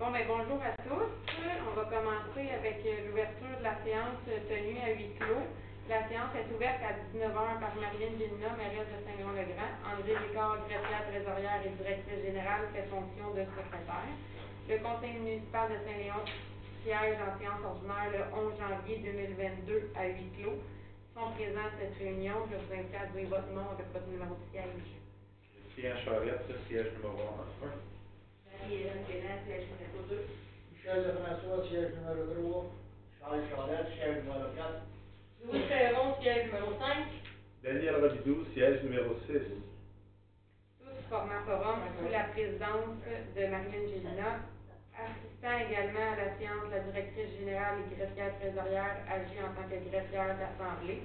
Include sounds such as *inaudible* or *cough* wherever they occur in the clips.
Bon, ben, bonjour à tous. On va commencer avec euh, l'ouverture de la séance euh, tenue à huis clos. La séance est ouverte à 19h par Marianne Gélina, mairesse de Saint-Jean-le-Grand. André Ricard, greffière trésorière et directrice générale, fait fonction de secrétaire. Le conseil municipal de Saint-Léon siège en séance ordinaire le 11 janvier 2022 à huis clos. Sont présents à cette réunion. Je vous invite à dire votre nom avec votre numéro de siège. Charette, siège numéro 1. Marie-Hélène Guérin, siège numéro 2. Michel Lefrançois, siège numéro 3. Charles Charette, siège numéro 4. Louis Ferron, siège numéro 5. Daniel Robidoux, siège numéro 6. tous formant forum sous la présidence de Marlène Gélina. Assistant également à la séance, la directrice générale et greffière trésorière agit en tant que greffière d'assemblée.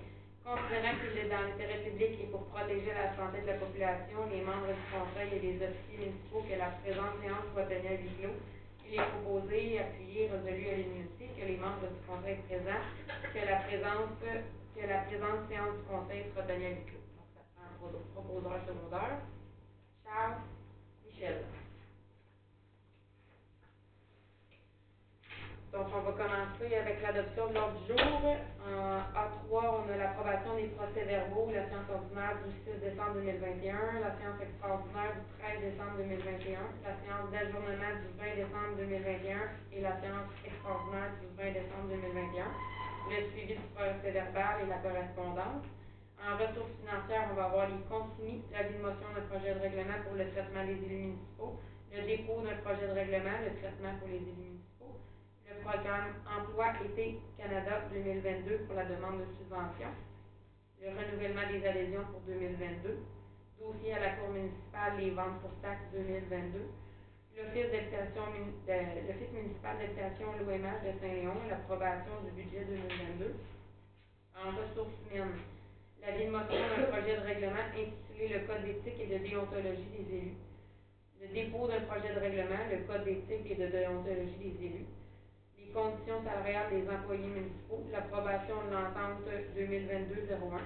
Considérant qu'il est dans l'intérêt public et pour protéger la santé de la population, les membres du conseil et les officiers municipaux que la présente séance soit tenue à huis clos, il est proposé, appuyé, résolu à l'unanimité que les membres du conseil présents, que la présente, que la séance du conseil soit tenue à huis clos. Donc, ça prend un pro- proposeur secondaire. Charles, Michel. Donc, on va commencer avec l'adoption de l'ordre du jour. En A3, on a l'approbation des procès-verbaux, la séance ordinaire du 6 décembre 2021, la séance extraordinaire du 13 décembre 2021, la séance d'ajournement du 20 décembre 2021 et la séance extraordinaire du 20 décembre 2021. Le suivi du procès-verbal et la correspondance. En ressources financières, on va avoir les comptes soumis, de motion d'un projet de règlement pour le traitement des élus municipaux, le dépôt d'un projet de règlement, le traitement pour les élus municipaux, le programme Emploi Été Canada 2022 pour la demande de subvention, le renouvellement des adhésions pour 2022, dossier à la Cour municipale, les ventes pour taxes 2022, l'Office municipal d'habitation l'OMH de Saint-Léon, l'approbation du budget 2022. En ressources humaines, l'avis de motion d'un projet de règlement intitulé le Code d'éthique et de déontologie des élus, le dépôt d'un projet de règlement, le Code d'éthique et de déontologie des élus, conditions salariales des employés municipaux, l'approbation de l'entente 2022-01.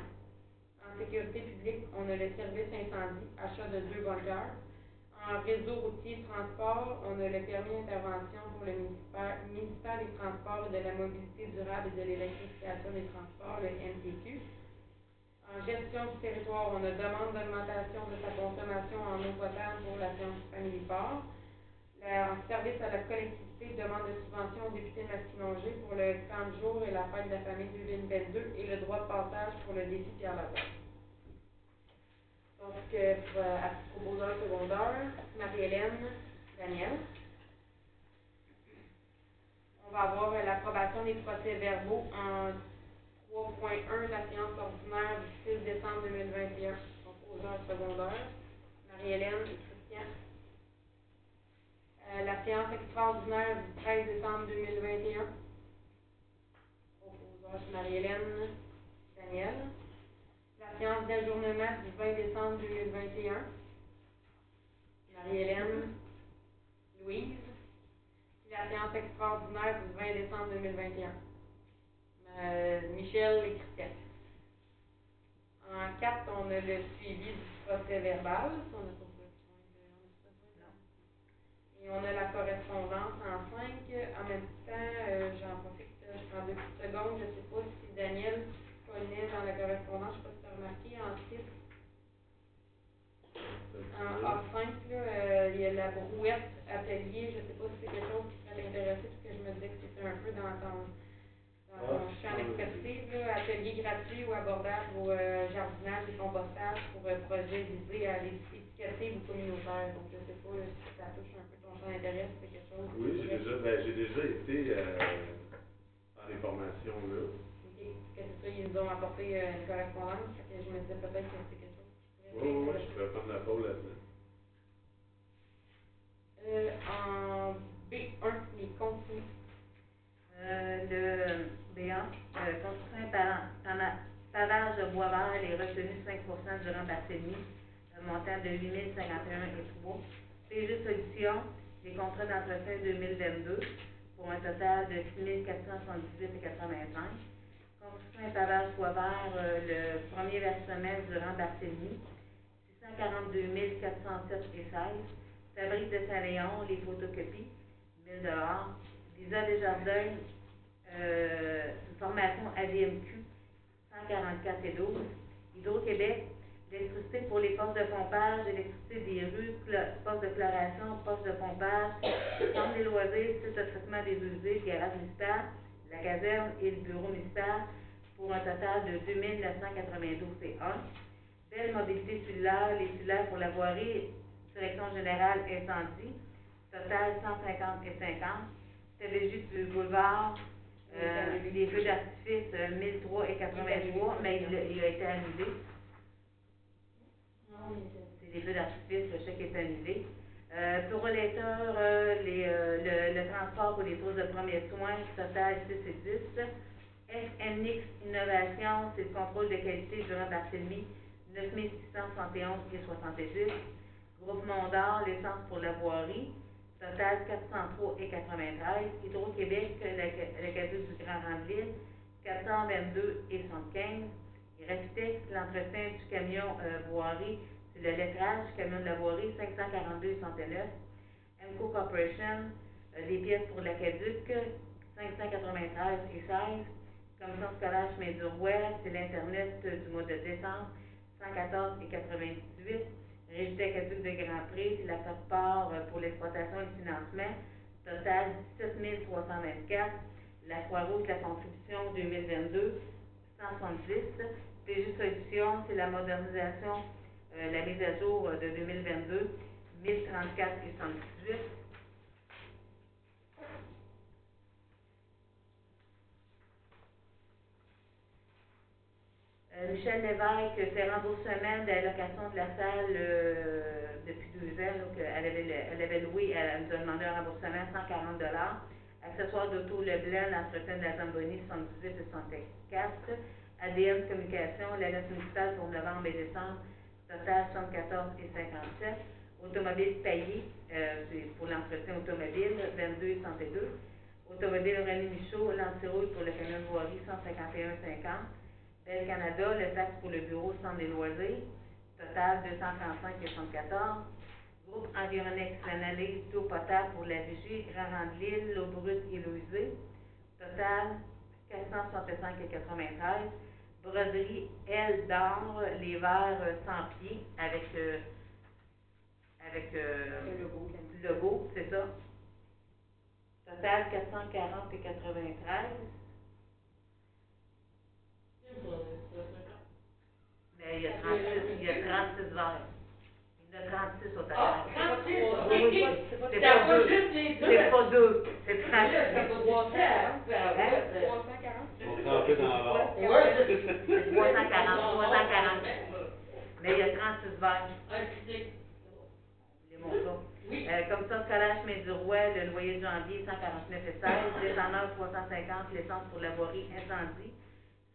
En sécurité publique, on a le service incendie, achat de deux bunkers. En réseau routier transport, on a le permis d'intervention pour le ministère, des Transports et de la Mobilité durable et de l'électrification des transports, le MTQ. En gestion du territoire, on a demande d'augmentation de sa consommation en eau potable pour la science famille La- en service à la collectivité, demande de subvention au député Masquinongé pour le 30 jours et la fête de la famille 2022 et le droit de passage pour le défi Pierre Laporte. Donc, euh, pour, euh, à secondaire, Marie-Hélène, Daniel. On va avoir euh, l'approbation des procès-verbaux en 3.1, la séance ordinaire du 6 décembre 2021. Proposeur secondaire, Marie-Hélène. Euh, la séance extraordinaire du 13 décembre 2021. Proposeur Marie-Hélène, Daniel. La séance d'ajournement du 20 décembre 2021. Marie-Hélène, Louise. La séance extraordinaire du 20 décembre 2021. Euh, Michel et Christian. En 4, on a le suivi du procès verbal pas besoin de. on a pas besoin de- Et on a la correspondance en 5. En même temps, euh, j'en profite, euh, je prends deux petites secondes. Je ne sais pas si Daniel connaît dans la correspondance, je ne sais pas si tu as remarqué, en 6, en A5, là, euh, il y a la brouette atelier. Je ne sais pas si c'est quelque chose qui pourrait t'intéresser, parce que je me disais que c'était un peu dans ton, dans ton Ouais. champ d'expertise. là. Atelier gratuit ou abordable au euh, jardinage et compostage pour euh, projet visé à l'étiqueter ou communautaire. Donc, je ne sais pas là, si ça touche un peu ton champ d'intérêt, si c'est quelque chose. Oui, j'ai déjà, ben, j'ai déjà été euh, dans les formations là. Ok, que c'est ça, ils nous ont apporté euh, une correspondance, que je me disais peut-être que c'est quelque chose qui Oui, oui, oui, je pourrais prendre la pôle là-dedans. Euh, en B1, les contenus. Euh, le B1, euh, construction et pa- pana- pavage de bois vert est retenu 5 durant Barthélemy, montant de 8 051 et 3. PG Solutions, les contrats d'entretien 2022 pour un total de 6 478 et 85. Construction et pavage bois vert, euh, le premier versement durant Barthélemy, 642 407 et 16. Fabrique de Saint-Léon, les photocopies, 000 Lisa Desjardins, euh, une formation ADMQ, 144 et 12. Hydro-Québec, l'électricité pour les postes de pompage, l'électricité des rues, postes de chloration, postes de pompage, centre des loisirs, site de traitement des usées, garage municipal, la caserne et le bureau municipal pour un total de 2 992 et 1. Belle mobilité cellulaire, les cellulaires pour la voirie, direction générale incendie, total 150 et 50. TVJ du boulevard, euh, les feux d'artifice, euh, 1003 et 83, mais il, a- il a été annulé. C'est les feux d'artifice, le chèque est annulé. Euh, pour les euh, les, euh, le, le transport pour les pauses de premiers soins, total 6 et 10. SNX Innovation, c'est le contrôle de qualité durant Barthélemy, 9671 et 70. Groupe Mondor, l'essence pour la voirie, total 403 et 93. Hydro-Québec, cadeau du Grand Randeville, 422 et 75. Reftex, l'entretien du camion euh, c'est le lettrage du camion de la voirie, 542 et 69. MCO Corporation, euh, des pièces pour l'aqueduc, 593 et 16. Commission scolaire chemin du Roi, c'est l'Internet euh, du mois de décembre, 114 et 98. Régie d'aqueduc de Grand Prix, la part euh, pour l'exploitation et le financement, total 17 324. La Croix-Rouge, la contribution 2022, 170. PJ Solutions, c'est la modernisation, euh, la mise à jour euh, de 2022, 1034 et 118. Michel Lévesque, ses remboursements de la location de la salle euh, depuis deux ans, donc euh, elle avait, loué, elle nous a demandé un remboursement 140 Accessoires d'auto Leblanc, l'entretien de la Zamboni 78 et 64. ADN Communication, la note municipale pour novembre et décembre, total 74 et 57. Automobile payé, euh, pour l'entretien automobile, 22 et 102. Automobile René Michaud, l'antirouille pour le camion de voirie, 151 et 50. Bel Canada, le taxe pour le bureau centre des loisirs, total 235 et 74. Groupe Environex, l'analyse d'eau potable pour la vigie, Grand Randeville, l'eau brute et l'eau usée, total 465 et 93. Broderie L d'or, les verres euh, sans pied avec, euh, avec euh, Le logo. logo, c'est ça. Total 440 et 93. Mais il y a 36, il y a 36 verres. Il y en a 36 au total. Ah, 36, Oui, ok. oui, C'est pas deux. juste les deux. C'est pas deux, c'est Là, ça 36. vaut 300. Ouais, c'est- 340? On se trempait dans la barre. Ouais, c'est- C'est 340, 340. Mais il y a 36 verres. Ah, Les. Oui. Euh, commission scolaire chemin du roi, le loyer de janvier, 149 et 16. Descendeur, 350. L'essence pour la voirie, incendie,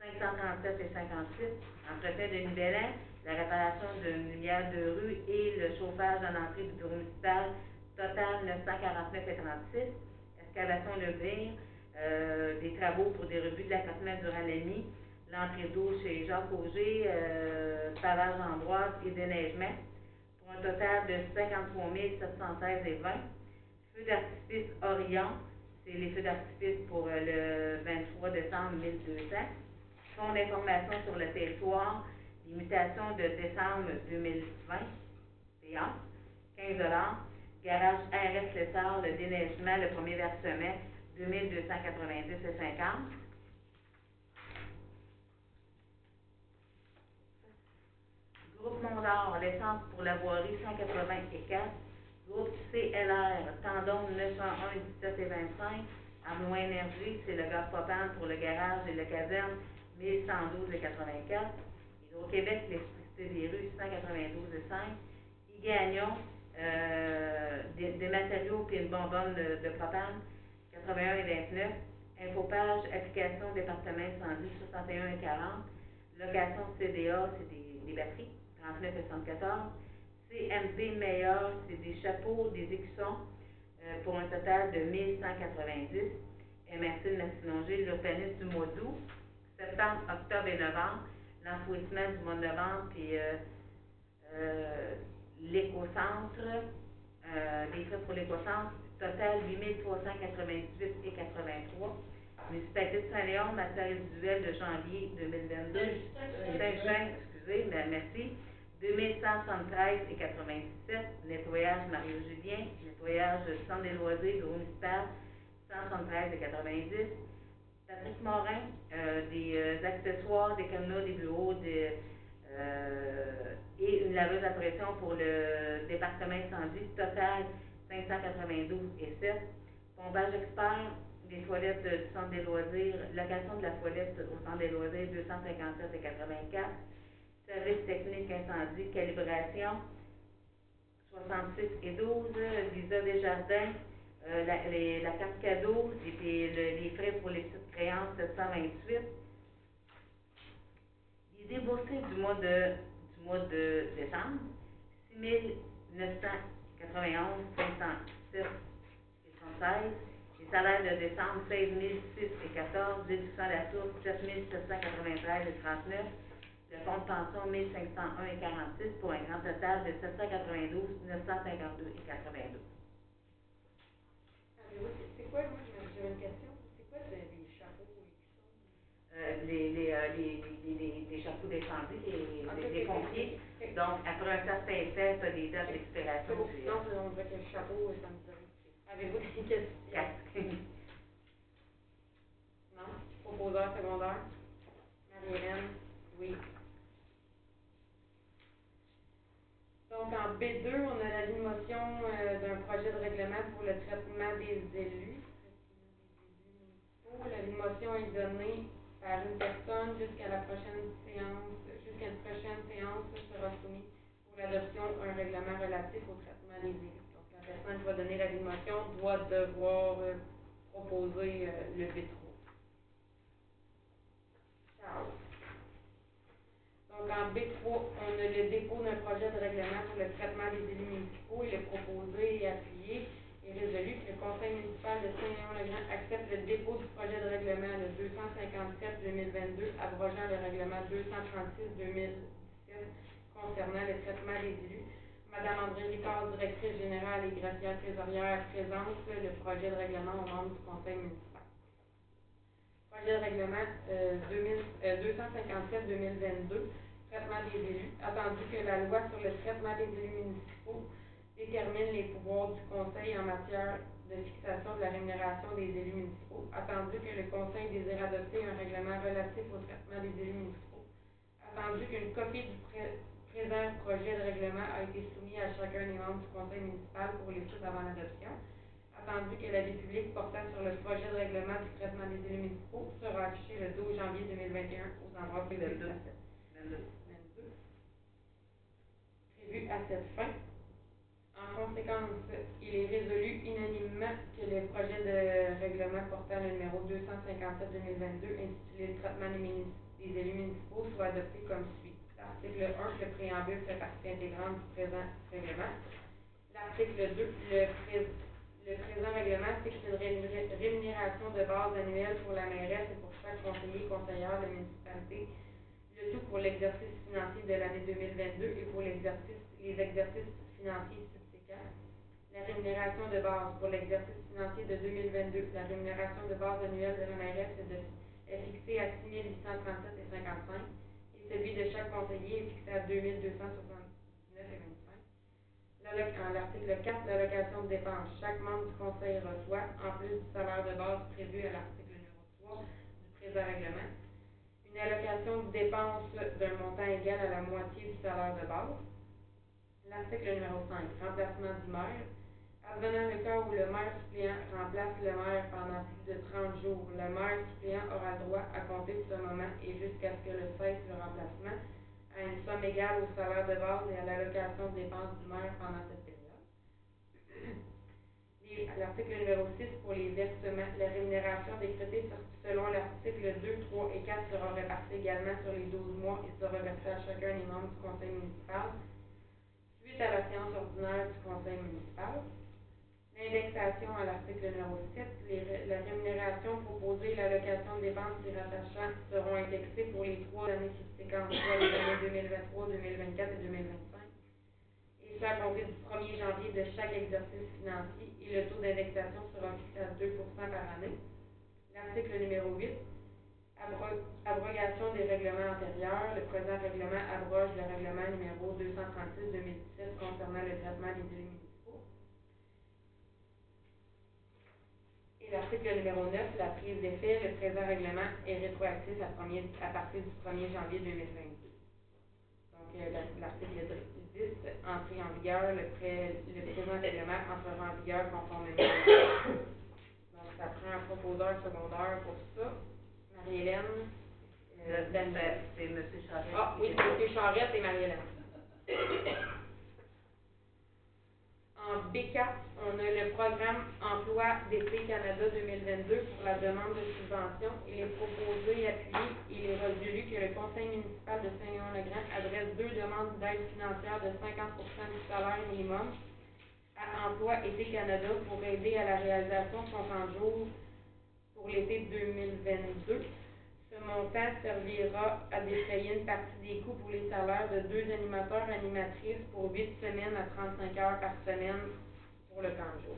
537 et 58. Entretien de Nivellin, la réparation d'une lumière de rue et le chauffage à l'entrée du bureau municipal, total 949 et 36. Excavation Lebir, euh, des travaux pour des revues de l'accotement durant la nuit, l'entrée d'eau chez Jacques Auger, euh, pavage Ambroise et déneigement pour un total de 53 716 et 20. Feux d'artifice Orion, c'est les feux d'artifice pour euh, le 23 décembre 1200. Fonds d'information sur le territoire, limitation de décembre 2020, payant, 15 Garage RS Lessard, le déneigement, le premier versement, 2290 et 50. Groupe Mondor, l'essence pour la voirie 180 et 4. Groupe CLR, Tendon 901, 17 et 25. Arnois Énergie, c'est le gaz propane pour le garage et le caserne 1112 et 84. Hydro-Québec, l'électricité des rues 192 et 5. Igagnon, euh, des, matériaux puis une bonbonne de, propane 81 et 29. Infopage, application département incendie 61 et 40. Location CDA, c'est des, des batteries 39 et 74. CMP meilleur, c'est des chapeaux, des écussons, euh, pour un total de 1190. MRC de Massinongé, l'urbanisme du mois d'août, septembre, octobre et novembre, l'enfouissement du mois de novembre, puis euh, euh, l'écocentre, euh, les frais pour l'écocentre, total 8 398 et 83. Municipalité de Saint-Léon, matière résiduelle de janvier 2022. Saint-Jean, excusez, mais merci. 2173 et 97. Nettoyage Mario-Julien. Nettoyage Centre des loisirs, bureau municipal, 173 et 90. Patrick Morin, euh, des euh, accessoires, des cadenas, des bureaux, des, euh, et une laveuse à pression pour le département incendie, total 592 et 7. Pompage expert, des toilettes du centre des loisirs, location de la toilette au centre des loisirs, 257 et 84. Service technique incendie, calibration, 66 et 12. Visa des jardins, euh, la, les- la carte cadeau, et les frais pour les petites créances, 728. Les déboursés du mois de, du mois de décembre, 6 991, 507 et 116. Les salaires de décembre, 16 006 et 14, déduction de la source, 7 793 et 39. Le fonds de pension, 1501 et 46, pour un grand total de 792, 952 et 82. Avez-vous- C'est quoi, moi, j'avais une question. C'est quoi c'est les chapeaux et tout ça? Euh, les, les, euh, les, les, les, les chapeaux d'incendie, les, les, les ok, pompiers. Donc, après un certain effet, tu as des dates d'expiration. C'est- on dirait que le chapeau, ça me dirait. Avez-vous des *laughs* questions? Quatre. Non? Proposeur secondaire? Marie-Hélène? Oui. Donc, en B2, on a la motion euh, d'un projet de règlement pour le traitement des élus. Traitement des élus municipaux. La motion est donnée par une personne jusqu'à la prochaine séance, jusqu'à une prochaine séance sera soumise pour l'adoption un règlement relatif au traitement des élus. Donc, la personne qui va donner la motion doit devoir euh, proposer euh, le B3. Charles. Donc, en B3, on a le dépôt d'un projet de règlement pour le traitement des élus municipaux. Il est proposé et appuyé et résolu que le conseil municipal de Saint-Léon-le-Grand accepte le dépôt du projet de règlement le 257-2022 abrogeant le règlement 236-2017 concernant le traitement des élus. Madame André Ricard, directrice générale et Gracielle Trésorière, présente le projet de règlement aux membres du conseil municipal. Projet de règlement 2000, euh, 257-2022, des élus. Attendu que la loi sur le traitement des élus municipaux détermine les pouvoirs du conseil en matière de fixation de la rémunération des élus municipaux. Attendu que le conseil désire adopter un règlement relatif au traitement des élus municipaux. Attendu qu'une copie du pré- présent projet de règlement a été soumis à chacun des membres du conseil municipal pour l'étude avant l'adoption attendu que l'avis public portant sur le projet de règlement du traitement des élus municipaux sera affiché le 12 janvier 2021 aux endroits publics. 22. 22. Prévu à cette fin. En conséquence, il est résolu unanimement que le projet de règlement portant le numéro 257-2022 intitulé traitement des, élus municipaux soit adopté comme suit. L'article 1, le préambule fait partie intégrante du présent règlement. L'article 2, le, pré- le présent règlement fixe une rémunération de base annuelle pour la mairesse et pour chaque conseiller conseillère de municipalité, le tout pour l'exercice financier de l'année 2022 et pour les exercices financiers subséquents. La rémunération de base pour l'exercice financier de 2022, la rémunération de base annuelle de mairesse est, est fixée à 6 837,55 et celui de chaque conseiller est fixé à 2 279,25. L'alloc- en l'article 4, l'allocation de dépenses. Chaque membre du conseil reçoit, en plus du salaire de base prévu à l'article numéro 3 du présent règlement, une allocation de dépenses d'un montant égal à la moitié du salaire de base. L'article numéro 5, remplacement du maire. Advenant le cas où le maire suppléant remplace le maire pendant plus de 30 jours, le maire suppléant aura le droit à compter de ce moment et jusqu'à ce que le cesse le remplacement à une somme égale au salaire de base et à l'allocation de dépenses du maire pendant cette période. Les- L'article numéro 6 pour les versements, la rémunération décrétée selon l'article 2, 3 et 4 sera répartie également sur les 12 mois et sera versée à chacun des membres du conseil municipal suite à la séance ordinaire du conseil municipal. L'indexation à l'article numéro 7, les ré- la rémunération proposée et l'allocation de dépenses s'y rattachant seront indexées pour les trois années subséquentes, soit les années 2023, 2024 et 2025, et effectué à compter du 1er janvier de chaque exercice financier et le taux d'indexation sera fixé à 2% par année. L'article numéro 8, abro- abrogation des règlements antérieurs. Le présent règlement abroge le règlement numéro 236-2017 concernant le traitement des élus municipaux. Et l'article numéro 9, la prise d'effet, le présent règlement est rétroactif à, à partir du 1er janvier 2022. L'article 10, entrée en vigueur, le, pré- le présent règlement entrera en vigueur conformément. Donc, ça prend un proposeur secondaire pour ça. Marie-Hélène, euh. C'est M. Charest. Ah, oui, M. Charette et Marie-Hélène. *laughs* En B4, on a le programme Emploi d'été Canada 2022 pour la demande de subvention. Il est proposé, appuyé, il est résolu que le conseil municipal de Saint-Léon-le-Grand adresse deux demandes d'aide financière de 50% du salaire minimum à Emploi Été Canada pour aider à la réalisation de son camp de jour pour l'été 2022. Ce montant servira à défrayer une partie des coûts pour les salaires de deux animateurs animatrices pour huit semaines à 35 heures par semaine pour le camp de jour.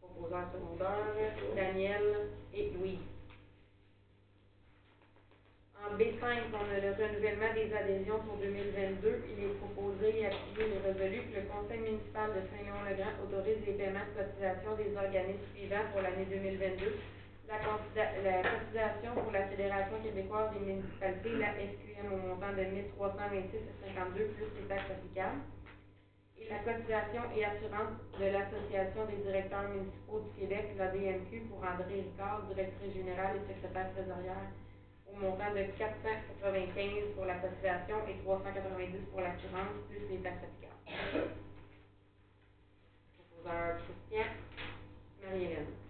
Proposeur secondaire, Daniel et Louise. En B5, on a le renouvellement des adhésions pour 2022. Il est proposé et appuyé et résolu que le conseil municipal de Saint-Léon-le-Grand autorise les paiements de cotisation des organismes suivants pour l'année 2022 la, cotisation pour la Fédération québécoise des municipalités, la SQM, au montant de 1326,52 plus les taxes applicables. Et la cotisation et assurance de l'Association des directeurs municipaux du Québec, la DMQ, pour André Ricard, directrice générale et secrétaire trésorière, au montant de 495 pour la cotisation et 390 pour l'assurance, plus les taxes applicables. Proposeur Christian, Marie-Hélène.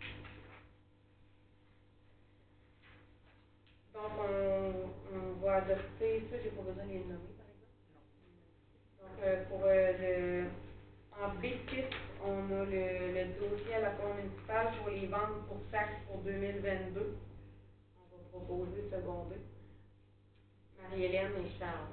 Donc, on, va adopter, ça, j'ai pas besoin de les nommer, par exemple? Donc, euh, pour euh, le, en B6, on a le, le dossier à la Cour municipale pour les ventes pour taxes pour 2022. On va proposer seconder. Marie-Hélène et Charles.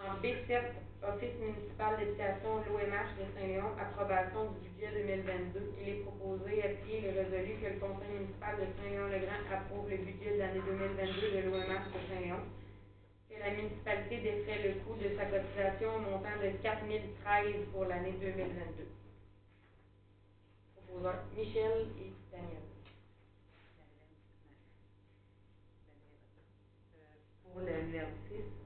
En B7, Office municipal d'habitation, l'OMH de Saint-Léon, approbation du budget 2022. Il est proposé, appuyé et résolu que le conseil municipal de Saint-Léon-le-Grand approuve le budget de l'année 2022 de l'OMH de Saint-Léon. Que la municipalité défrait le coût de sa cotisation au montant de 4 013 pour l'année 2022. Proposeur Michel et Daniel. Euh, Pour le numéro 6, on laisse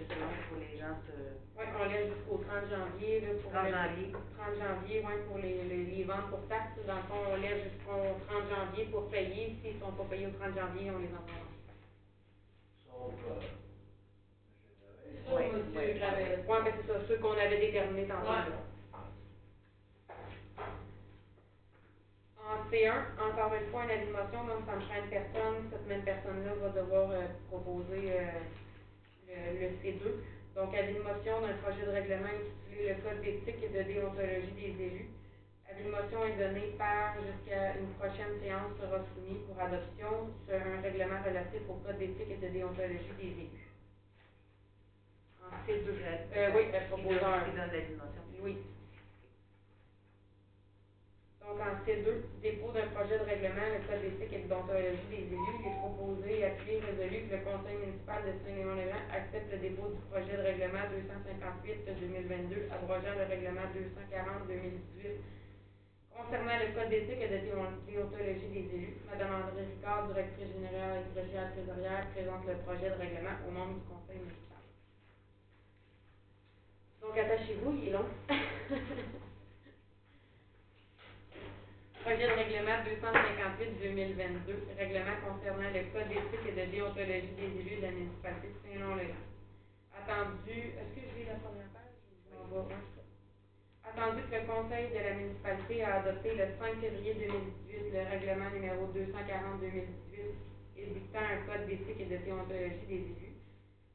jusqu'au 30 juin pour les gens se... Oui, on laisse jusqu'au 30 janvier, là, pour 30 le- janvier. 30 janvier, oui, pour les, les, les ventes pour taxes. Dans le fond, on laisse jusqu'au 30 janvier pour payer. S'ils ne sont pas payés au 30 janvier, on les envoie. Sauf, euh, M. Sauf Gravel. Monsieur Gravel. Oui, mais c'est ça, ceux qu'on avait déterminés tantôt. Ouais. En C1, encore une fois, un avis de motion, donc ça me prend une personne. Cette même personne-là va devoir euh, proposer euh, le, le C2. Donc, avis de motion d'un projet de règlement intitulé Le Code d'éthique et de déontologie des élus. Avis de motion est donné par, jusqu'à une prochaine séance, sera soumis pour adoption sur un règlement relatif au Code d'éthique et de déontologie des élus. En C2. Euh, oui, euh, motion. Oui. En C2, dépôt d'un projet de règlement, le code d'éthique et de des élus, il est proposé, appuyé, résolu que le conseil municipal de Saint-Léon-le-Grand accepte le dépôt du projet de règlement 258-2022, abrogeant le règlement 240-2018 concernant le code d'éthique et de déon- déontologie des élus. Madame André Ricard, directrice générale et secrétaire trésorière, présente le projet de règlement au nom du conseil municipal. Donc, attachez-vous, il est long. *laughs* Projet de règlement 258-2022, règlement concernant le code d'éthique et de déontologie des élus de la municipalité de Saint-Lon-le-Grand. Attendu, est-ce que lis la première page? Attendu que le conseil de la municipalité a adopté le 5 février 2018 le règlement numéro 240-2018 édictant un code d'éthique et de déontologie des élus.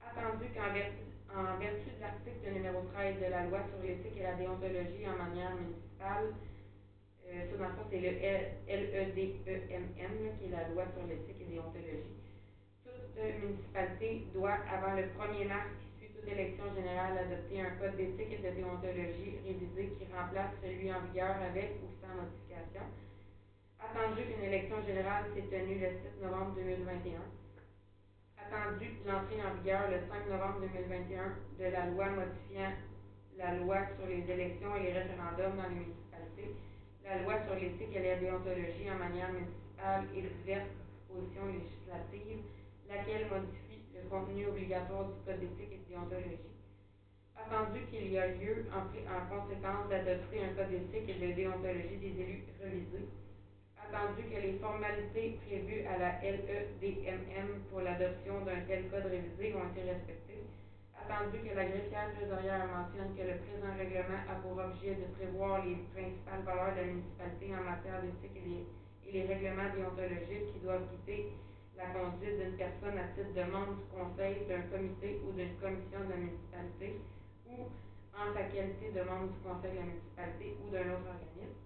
Attendu qu'en vertu, vertu de l'article numéro 13 de la loi sur l'éthique et la déontologie en manière municipale, euh, ça, c'est le LEDEMM, là, qui est la loi sur l'éthique et déontologie. Toute municipalité doit, avant le 1er mars qui suit toute élection générale, adopter un code d'éthique et de déontologie révisé qui remplace celui en vigueur avec ou sans modification. Attendu qu'une élection générale s'est tenue le 6 novembre 2021. Attendu l'entrée en vigueur le 5 novembre 2021 de la loi modifiant la loi sur les élections et les référendums dans les municipalités, la loi sur l'éthique et la déontologie en manière municipale et diverses dispositions législatives, laquelle modifie le contenu obligatoire du code d'éthique et de déontologie. Attendu qu'il y a lieu en, en conséquence d'adopter un code d'éthique et de déontologie des élus révisé, attendu que les formalités prévues à la LEDMM pour l'adoption d'un tel code révisé ont été respectées, attendu que la greffière trésorière mentionne que le présent règlement a pour objet de prévoir les principales valeurs de la municipalité en matière d'éthique et et les règlements déontologiques qui doivent guider la conduite d'une personne à titre de membre du conseil, d'un comité ou d'une commission de la municipalité, ou en sa qualité de membre du conseil de la municipalité ou d'un autre organisme.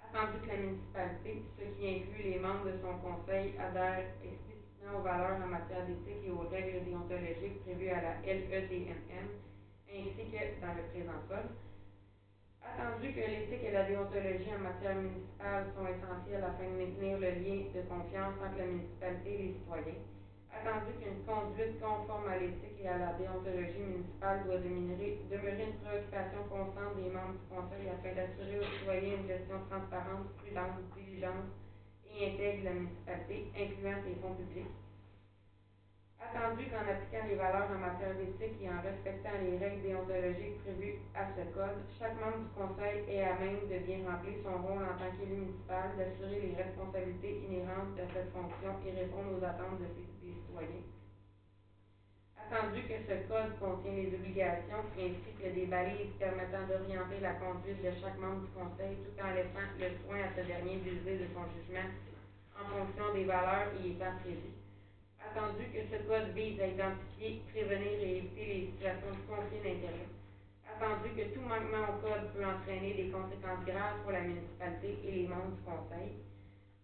Attendu que la municipalité, ce qui inclut les membres de son conseil, adhère explicitement aux valeurs en matière d'éthique et aux règles déontologiques prévues à la LEDMM, ainsi que dans le présent code. Attendu que l'éthique et la déontologie en matière municipale sont essentielles afin de maintenir le lien de confiance entre la municipalité et les citoyens. Attendu qu'une conduite conforme à l'éthique et à la déontologie municipale doit demeurer, demeurer une préoccupation constante des membres du Conseil afin d'assurer aux citoyens une gestion transparente, prudente, diligente et intègre de la municipalité, incluant ses fonds publics. Attendu qu'en appliquant les valeurs en matière d'éthique et en respectant les règles déontologiques prévues à ce code, chaque membre du Conseil est à même de bien remplir son rôle en tant qu'élu municipal, d'assurer les responsabilités inhérentes à cette fonction et répondre aux attentes de ses, des citoyens. Attendu que ce code contient les obligations ainsi que des balises permettant d'orienter la conduite de chaque membre du Conseil tout en laissant le soin à ce dernier d'user de son jugement en fonction des valeurs y étant prévues attendu que ce code vise à identifier, prévenir et éviter les situations de conflit d'intérêts. Attendu que tout manquement au code peut entraîner des conséquences graves pour la municipalité et les membres du conseil.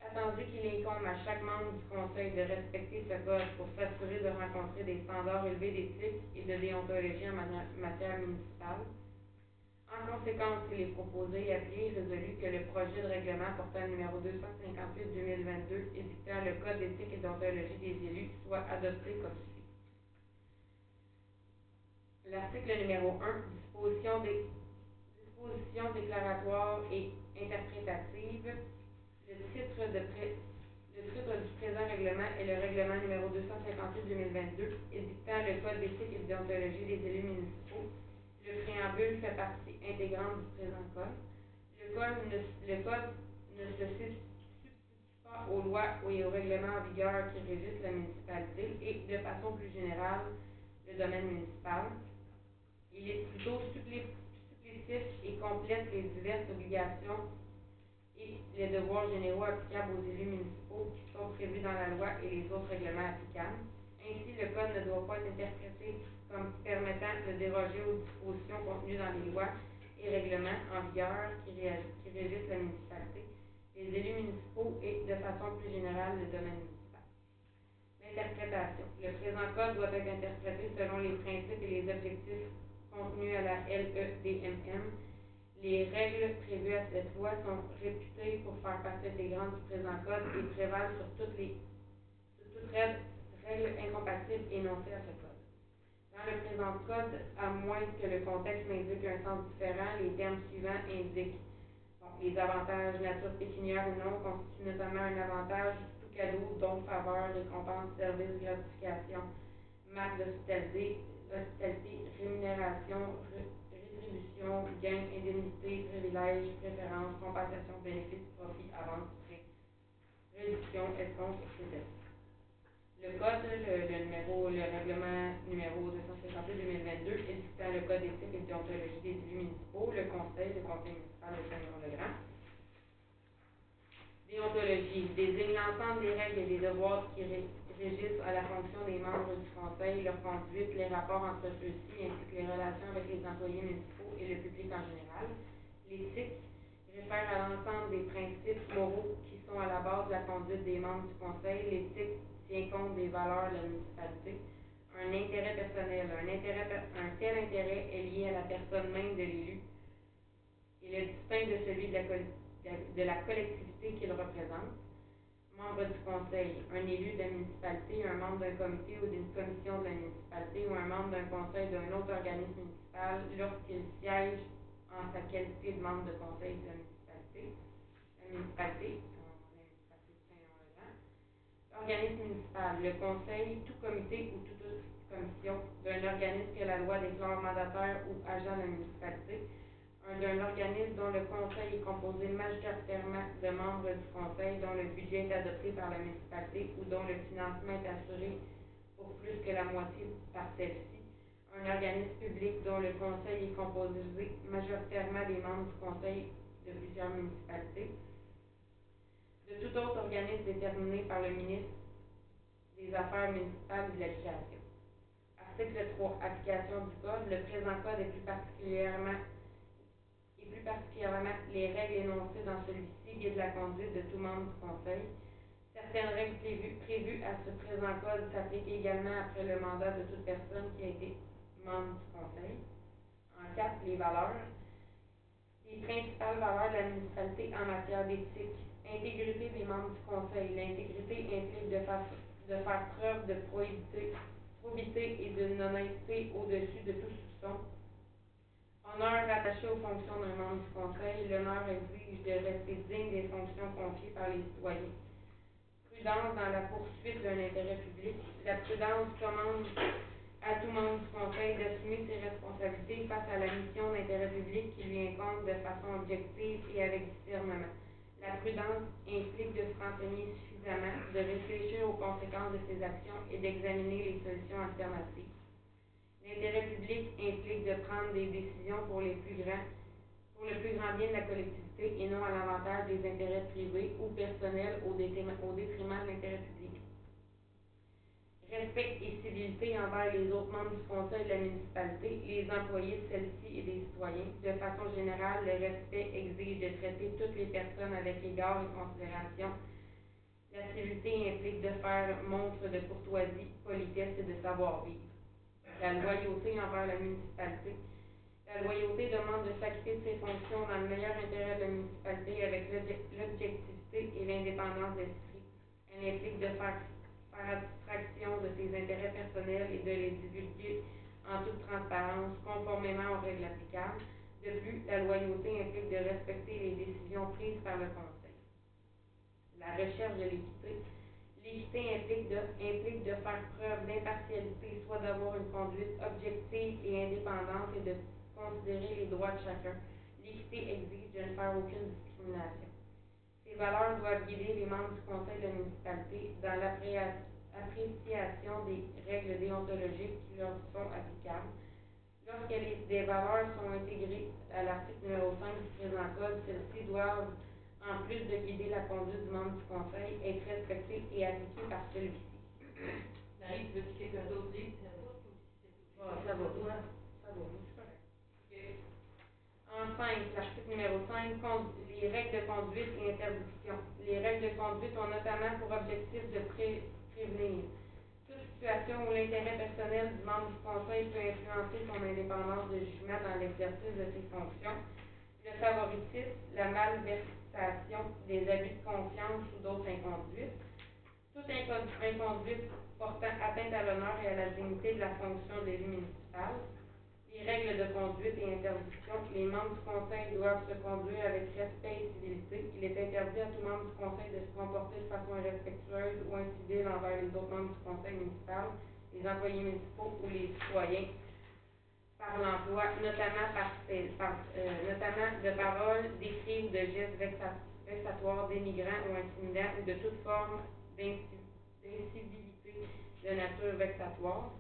Attendu qu'il incombe à chaque membre du conseil de respecter ce code pour s'assurer de rencontrer des standards élevés d'éthique et de déontologie en matière municipale. En conséquence, il est proposé et appuyé et résolu que le projet de règlement portant numéro 258-2022 édictant le Code d'éthique et d'ontologie des élus soit adopté comme suit. L'article numéro 1, disposition des dispositions déclaratoires et interprétatives. Le titre, du présent règlement est le règlement numéro 258-2022 édictant le Code d'éthique et de déontologie des élus municipaux le préambule fait partie intégrante du présent code. Le code ne, se substitue pas aux lois et aux règlements en vigueur qui régissent la municipalité et, de façon plus générale, le domaine municipal. Il est plutôt supplétif et complète les diverses obligations les devoirs généraux applicables aux élus municipaux qui sont prévus dans la loi et les autres règlements applicables. Ainsi, le code ne doit pas être interprété comme permettant de déroger aux dispositions contenues dans les lois et règlements en vigueur qui régissent la municipalité, les élus municipaux et, de façon plus générale, le domaine municipal. L'interprétation. Le présent code doit être interprété selon les principes et les objectifs contenus à la LEDMM. Les règles prévues à cette loi sont réputées pour faire partie intégrante du présent code et prévalent sur toutes les toutes règles incompatibles énoncées à ce code. Dans le présent code, à moins que le contexte n'indique un sens différent, les termes suivants indiquent les avantages nature pécuniaire ou non constituent notamment un avantage, tout cadeau, don, faveur, récompense, service, gratification, marque d'hospitalité, hospitalité, rémunération, rétribution, gain, indemnité, privilège, préférence, compensation, bénéfice, profit, avance, prêt, réduction, escompte, etc. Le code, le, le, numéro, le règlement numéro 252-2022 édictant le code d'éthique et déontologie des élus municipaux, le conseil, le conseil municipal de Saint-Laurent-le-Grand. Déontologie désigne l'ensemble des règles et des devoirs qui ré, régissent à la fonction des membres du conseil, leur conduite, les rapports entre ceux-ci, ainsi que les relations avec les employés municipaux et le public en général. L'éthique réfère à l'ensemble des principes moraux qui sont à la base de la conduite des membres du conseil. L'éthique tient compte des valeurs de la municipalité. Un intérêt personnel. Un, tel intérêt est lié à la personne même de l'élu et le distinct de celui de la collectivité qu'il représente. Membre du conseil, un élu de la municipalité, un membre d'un comité ou d'une commission de la municipalité ou un membre d'un conseil d'un autre organisme municipal lorsqu'il siège en sa qualité de membre de conseil de la municipalité. Municipalité. Organisme municipal, le conseil, tout comité ou toute autre commission d'un organisme que la loi déclare mandataire ou agent de la municipalité, un d'un organisme dont le conseil est composé majoritairement de membres du conseil dont le budget est adopté par la municipalité ou dont le financement est assuré pour plus que la moitié par celle-ci, un organisme public dont le conseil est composé majoritairement des membres du conseil de plusieurs municipalités, de tout autre organisme déterminé par le ministre des Affaires municipales et de l'Habitation. Article 3. Application du Code. Le présent Code est plus particulièrement et plus particulièrement les règles énoncées dans celui-ci guident la conduite de tout membre du Conseil. Certaines règles prévues, à ce présent Code s'appliquent également après le mandat de toute personne qui a été membre du Conseil. En 4. Les valeurs. Les principales valeurs de la municipalité en matière d'éthique. Intégrité des membres du Conseil. L'intégrité implique de faire, de faire preuve de probité, probité et de honnêteté au-dessus de tout soupçon. Honneur rattaché aux fonctions d'un membre du Conseil. L'honneur exige de rester digne des fonctions confiées par les citoyens. Prudence dans la poursuite d'un intérêt public. La prudence commande à tout membre du Conseil d'assumer ses responsabilités face à la mission d'intérêt public qui lui incombe de façon objective et avec discernement. La prudence implique de se renseigner suffisamment, de réfléchir aux conséquences de ses actions et d'examiner les solutions alternatives. L'intérêt public implique de prendre des décisions pour le plus grand bien de la collectivité et non à l'avantage des intérêts privés ou personnels au détriment, au détriment de l'intérêt public. Respect et civilité envers les autres membres du conseil de la municipalité, les employés de celle-ci et des citoyens. De façon générale, le respect exige de traiter toutes les personnes avec égard et considération. La civilité implique de faire montre de courtoisie, politesse et de savoir-vivre. La loyauté envers la municipalité. La loyauté demande de s'acquitter de ses fonctions dans le meilleur intérêt de la municipalité avec l'obje- l'objectivité et l'indépendance d'esprit. Elle implique de faire, faire abstraction de ses intérêts personnels et de les divulguer en toute transparence, conformément aux règles applicables. De plus, la loyauté implique de respecter les décisions prises par le Conseil. La recherche de l'équité. L'équité implique de, faire preuve d'impartialité, soit d'avoir une conduite objective et indépendante et de considérer les droits de chacun. L'équité exige de ne faire aucune discrimination. Ces valeurs doivent guider les membres du conseil de municipalité dans l'appréciation des règles déontologiques qui leur sont applicables. Lorsque les, des valeurs sont intégrées à l'article numéro 5 du présent code, celles-ci doivent en plus de guider la conduite du membre du conseil, être respectée et appliquée par celui-ci. Marie, tu veux que quelqu'un d'autre? Ça va, toi, ça va, c'est correct. Ok. En 5, l'article numéro 5, con- les règles de conduite et interdiction. Les règles de conduite ont notamment pour objectif de pré- prévenir toute situation où l'intérêt personnel du membre du conseil peut influencer son indépendance de jugement dans l'exercice de ses fonctions, le favoritisme, la malversation, des abus de confiance ou d'autres inconduites, toute incon- inconduite portant atteinte à l'honneur et à la dignité de la fonction de l'élu municipal, les règles de conduite et interdiction. Les membres du conseil doivent se conduire avec respect et civilité. Il est interdit à tout membre du conseil de se comporter de façon irrespectueuse ou incivile envers les autres membres du conseil municipal, les employés municipaux ou les citoyens par l'emploi, notamment par, par, euh, notamment de paroles, d'écrits de gestes vexa- vexatoires, dénigrants ou intimidants ou de toute forme d'inci- d'incivilité de nature vexatoire.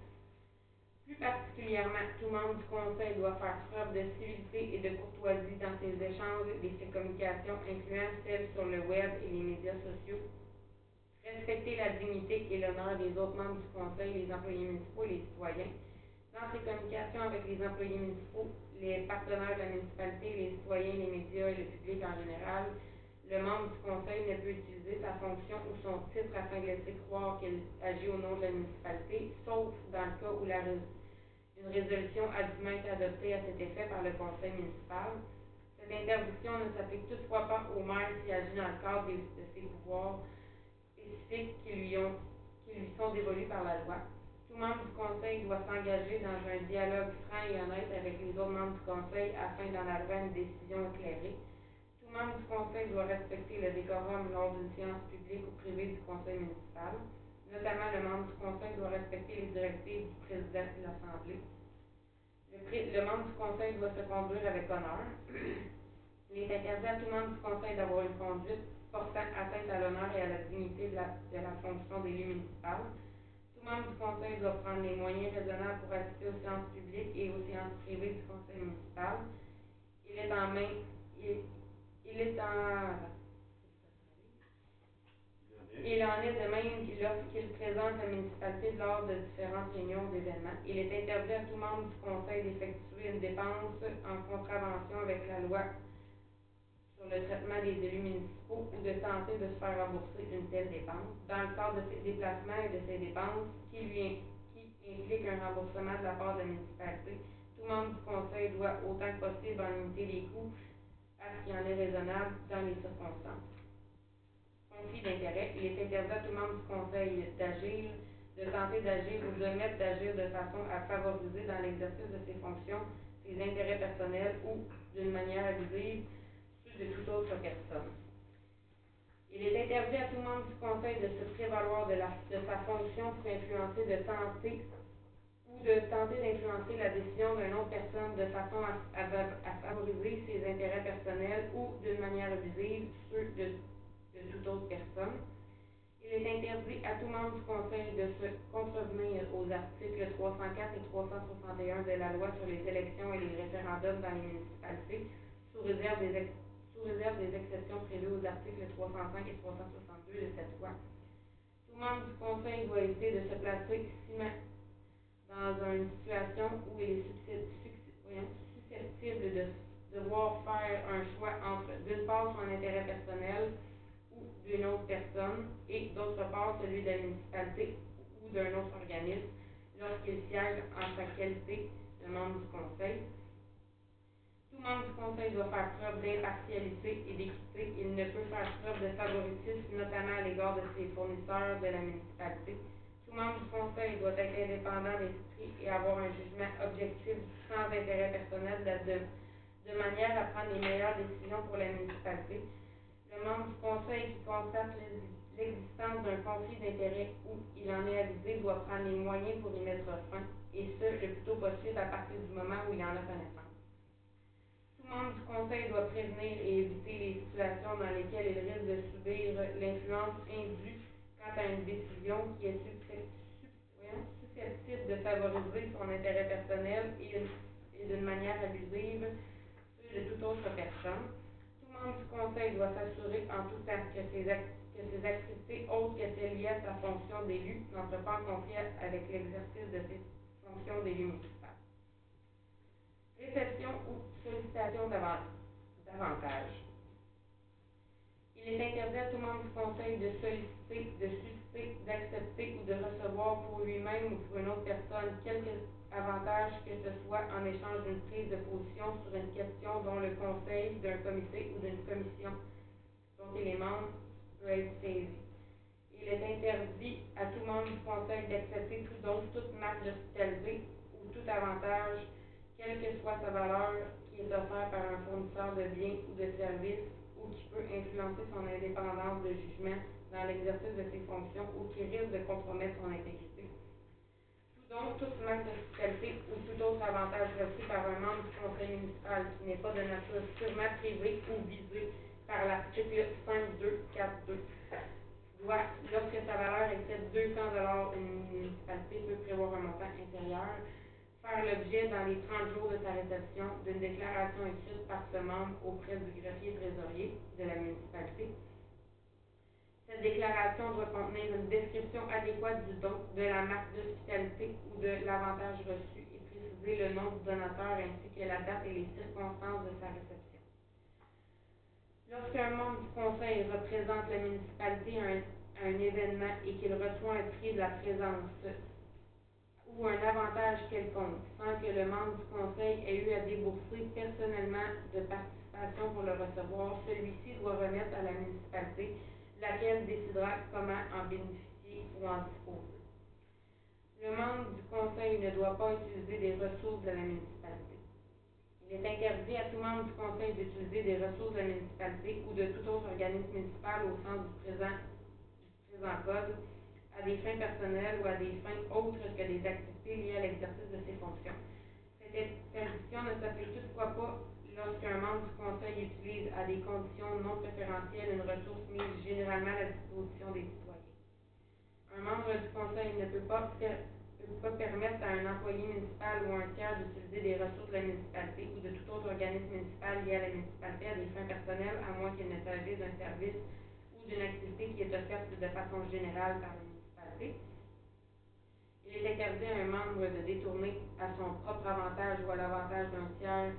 Plus particulièrement, tout membre du conseil doit faire preuve de civilité et de courtoisie dans ses échanges et ses communications, incluant celles sur le web et les médias sociaux. Respecter la dignité et l'honneur des autres membres du conseil, les employés municipaux et les citoyens. Dans ses communications avec les employés municipaux, les partenaires de la municipalité, les citoyens, les médias et le public en général, le membre du conseil ne peut utiliser sa fonction ou son titre afin de laisser croire qu'il agit au nom de la municipalité, sauf dans le cas où la une résolution a dû être adoptée à cet effet par le conseil municipal. Cette interdiction ne s'applique toutefois pas au maire qui agit dans le cadre de ses pouvoirs spécifiques qui lui sont dévolus par la loi. Tout membre du conseil doit s'engager dans un dialogue franc et honnête avec les autres membres du conseil afin d'en arriver à une décision éclairée. Tout membre du conseil doit respecter le décorum lors d'une séance publique ou privée du conseil municipal. Notamment, le membre du conseil doit respecter les directives du président de l'Assemblée. Le, membre du conseil doit se conduire avec honneur. Il est interdit à tout membre du conseil d'avoir une conduite portant atteinte à l'honneur et à la dignité de la, de la fonction d'élu municipal. Membre du conseil doit prendre les moyens raisonnables pour assister aux séances publiques et aux séances privées du conseil municipal. Il est en main, il, est en, Il en est de même lorsqu'il présente la municipalité lors de différentes réunions d'événements. Il est interdit à tout membre du conseil d'effectuer une dépense en contravention avec la loi sur le traitement des élus municipaux ou de tenter de se faire rembourser une telle dépense. Dans le cadre de ses déplacements et de ses dépenses qui lui qui impliquent un remboursement de la part de la municipalité, tout membre du conseil doit autant que possible en limiter les coûts à ce qui en est raisonnable dans les circonstances conflit d'intérêt, il est interdit à tout membre du conseil d'agir, de tenter d'agir ou d'omettre d'agir de façon à favoriser dans l'exercice de ses fonctions ses intérêts personnels ou, d'une manière abusive, de toute autre personne. Il est interdit à tout membre du conseil de se prévaloir de, sa fonction pour influencer, de tenter ou de tenter d'influencer la décision d'une autre personne de façon à, favoriser ses intérêts personnels ou, d'une manière abusive, ceux de toute autre personne. Il est interdit à tout membre du Conseil de se contrevenir aux articles 304 et 361 de la loi sur les élections et les référendums dans les municipalités, sous réserve des, sous réserve des exceptions prévues aux articles 305 et 362 de cette loi. Tout membre du Conseil doit éviter de se placer dans une situation où il est susceptible de devoir faire un choix entre, d'une part, son intérêt personnel ou d'une autre personne et d'autre part celui de la municipalité ou d'un autre organisme lorsqu'il siège en sa qualité de membre du conseil. Tout membre du conseil doit faire preuve d'impartialité et d'équité. Il ne peut faire preuve de favoritisme, notamment à l'égard de ses fournisseurs de la municipalité. Tout membre du conseil doit être indépendant d'esprit et avoir un jugement objectif sans intérêt personnel de, manière à prendre les meilleures décisions pour la municipalité. Le membre du conseil qui constate l'exi- l'existence d'un conflit d'intérêts ou il en est avisé doit prendre les moyens pour y mettre fin, et ce, le plus tôt possible à partir du moment où il en a connaissance. Tout membre du conseil doit prévenir et éviter les situations dans lesquelles il risque de subir l'influence indue quant à une décision qui est susceptible de favoriser son intérêt personnel et, d'une manière abusive ceux de toute autre personne. Tout membre du conseil doit s'assurer en tout temps que ses, que ses activités autres que celles liées à sa fonction d'élu n'entrent pas en conflit avec l'exercice de ses fonctions d'élu. Réception ou sollicitation d'avan- d'avantages. Il est interdit à tout membre du conseil de solliciter, de susciter, d'accepter ou de recevoir pour lui-même ou pour une autre personne quelque avantage que ce soit en échange d'une prise de position sur une question dont le conseil d'un comité ou d'une commission dont il est membre peut être saisi. Il est interdit à tout membre du conseil d'accepter tout don, toute marque d'hospitalité ou tout avantage, quelle que soit sa valeur, qui est offert par un fournisseur de biens ou de services ou qui peut influencer son indépendance de jugement dans l'exercice de ses fonctions ou qui risque de compromettre son intégrité. Tout don, toute marque d'hospitalité ou tout autre avantage reçu par un membre du conseil municipal qui n'est pas de nature purement privée ou visée par l'article 5242 doit, lorsque sa valeur excède 200 une municipalité peut prévoir un montant inférieur, faire l'objet dans les 30 jours de sa réception d'une déclaration écrite par ce membre auprès du greffier trésorier de la municipalité. Cette déclaration doit contenir une description adéquate du don, de la marque d'hospitalité ou de l'avantage reçu et préciser le nom du donateur ainsi que la date et les circonstances de sa réception. Lorsqu'un membre du conseil représente la municipalité à un, événement et qu'il reçoit un prix de la présence ou un avantage quelconque, sans que le membre du conseil ait eu à débourser personnellement de participation pour le recevoir, celui-ci doit remettre à la municipalité, laquelle décidera comment en bénéficier ou en disposer. Le membre du conseil ne doit pas utiliser des ressources de la municipalité. Il est interdit à tout membre du conseil d'utiliser des ressources de la municipalité ou de tout autre organisme municipal au sens du présent, du présent code à des fins personnelles ou à des fins autres que des activités liées à l'exercice de ses fonctions. Cette interdiction ne s'applique toutefois pas lorsqu'un membre du conseil utilise à des conditions non préférentielles une ressource mise généralement à la disposition des citoyens. Un membre du conseil ne peut pas, per- peut pas permettre à un employé municipal ou un tiers d'utiliser des ressources de la municipalité ou de tout autre organisme municipal lié à la municipalité à des fins personnelles, à moins qu'il ne s'agisse d'un service ou d'une activité qui est offerte de façon générale par la municipalité. Il est interdit à un membre de détourner à son propre avantage ou à l'avantage d'un tiers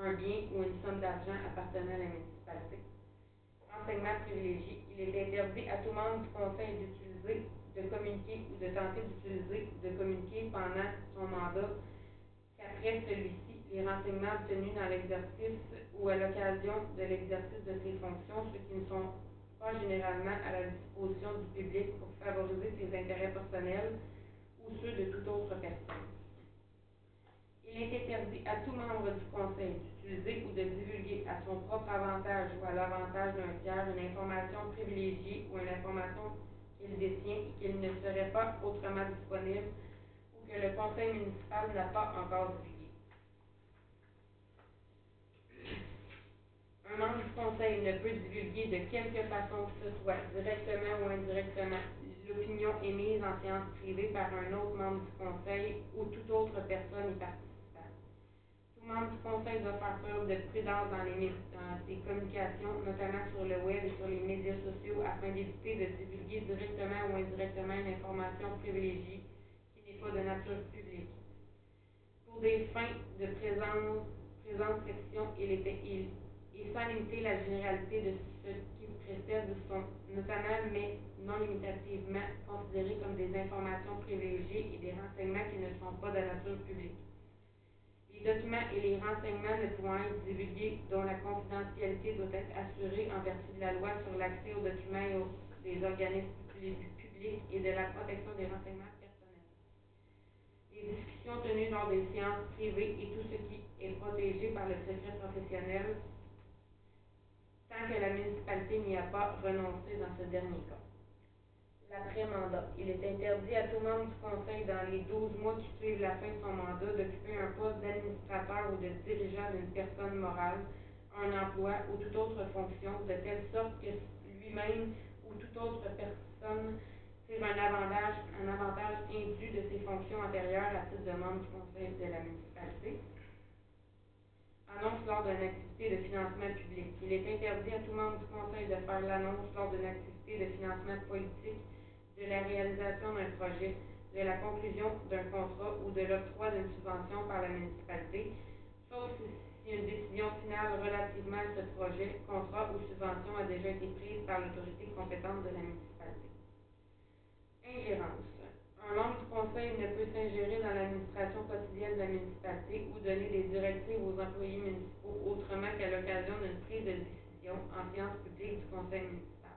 un bien ou une somme d'argent appartenant à la municipalité. Renseignement privilégié. Il est interdit à tout membre du conseil d'utiliser, de communiquer ou de tenter d'utiliser de communiquer pendant son mandat qu'après celui-ci, les renseignements obtenus dans l'exercice ou à l'occasion de l'exercice de ses fonctions, ceux qui ne sont pas généralement à la disposition du public pour favoriser ses intérêts personnels ou ceux de toute autre personne. Il est interdit à tout membre du conseil d'utiliser ou de divulguer à son propre avantage ou à l'avantage d'un tiers une information privilégiée ou une information qu'il détient et qu'il ne serait pas autrement disponible ou que le conseil municipal n'a pas encore divulgué. Un membre du conseil ne peut divulguer de quelque façon que ce soit, directement ou indirectement, l'opinion émise en séance privée par un autre membre du conseil ou toute autre personne y participant. Tout membre du conseil doit faire preuve de prudence dans, les, dans ses communications, notamment sur le web et sur les médias sociaux, afin d'éviter de divulguer directement ou indirectement une information privilégiée qui n'est pas de nature publique. Pour des fins de présence, présente section, il est, il, et sans limiter la généralité de ce qui précède sont notamment, mais non limitativement, considérés comme des informations privilégiées et des renseignements qui ne sont pas de nature publique. Les documents et les renseignements ne pouvant être divulgués, dont la confidentialité doit être assurée en vertu de la loi sur l'accès aux documents et aux, des organismes publi- publics et de la protection des renseignements personnels. Les discussions tenues lors des séances privées et tout ce qui est protégé par le secret professionnel tant que la municipalité n'y a pas renoncé dans ce dernier cas. L'après-mandat. Il est interdit à tout membre du conseil dans les 12 mois qui suivent la fin de son mandat d'occuper un poste d'administrateur ou de dirigeant d'une personne morale, un emploi ou toute autre fonction, de telle sorte que lui-même ou toute autre personne tire un avantage, un avantage indu de ses fonctions antérieures à titre de membre du conseil de la municipalité annonce lors d'une activité de financement public. Il est interdit à tout membre du conseil de faire l'annonce lors d'une activité de financement politique de la réalisation d'un projet, de la conclusion d'un contrat ou de l'octroi d'une subvention par la municipalité, sauf si une décision finale relativement à ce projet, contrat ou subvention a déjà été prise par l'autorité compétente de la municipalité. Ingérence. Un membre du conseil ne peut s'ingérer dans l'administration quotidienne de la municipalité ou donner des directives aux employés municipaux autrement qu'à l'occasion d'une prise de décision en séance publique du conseil municipal.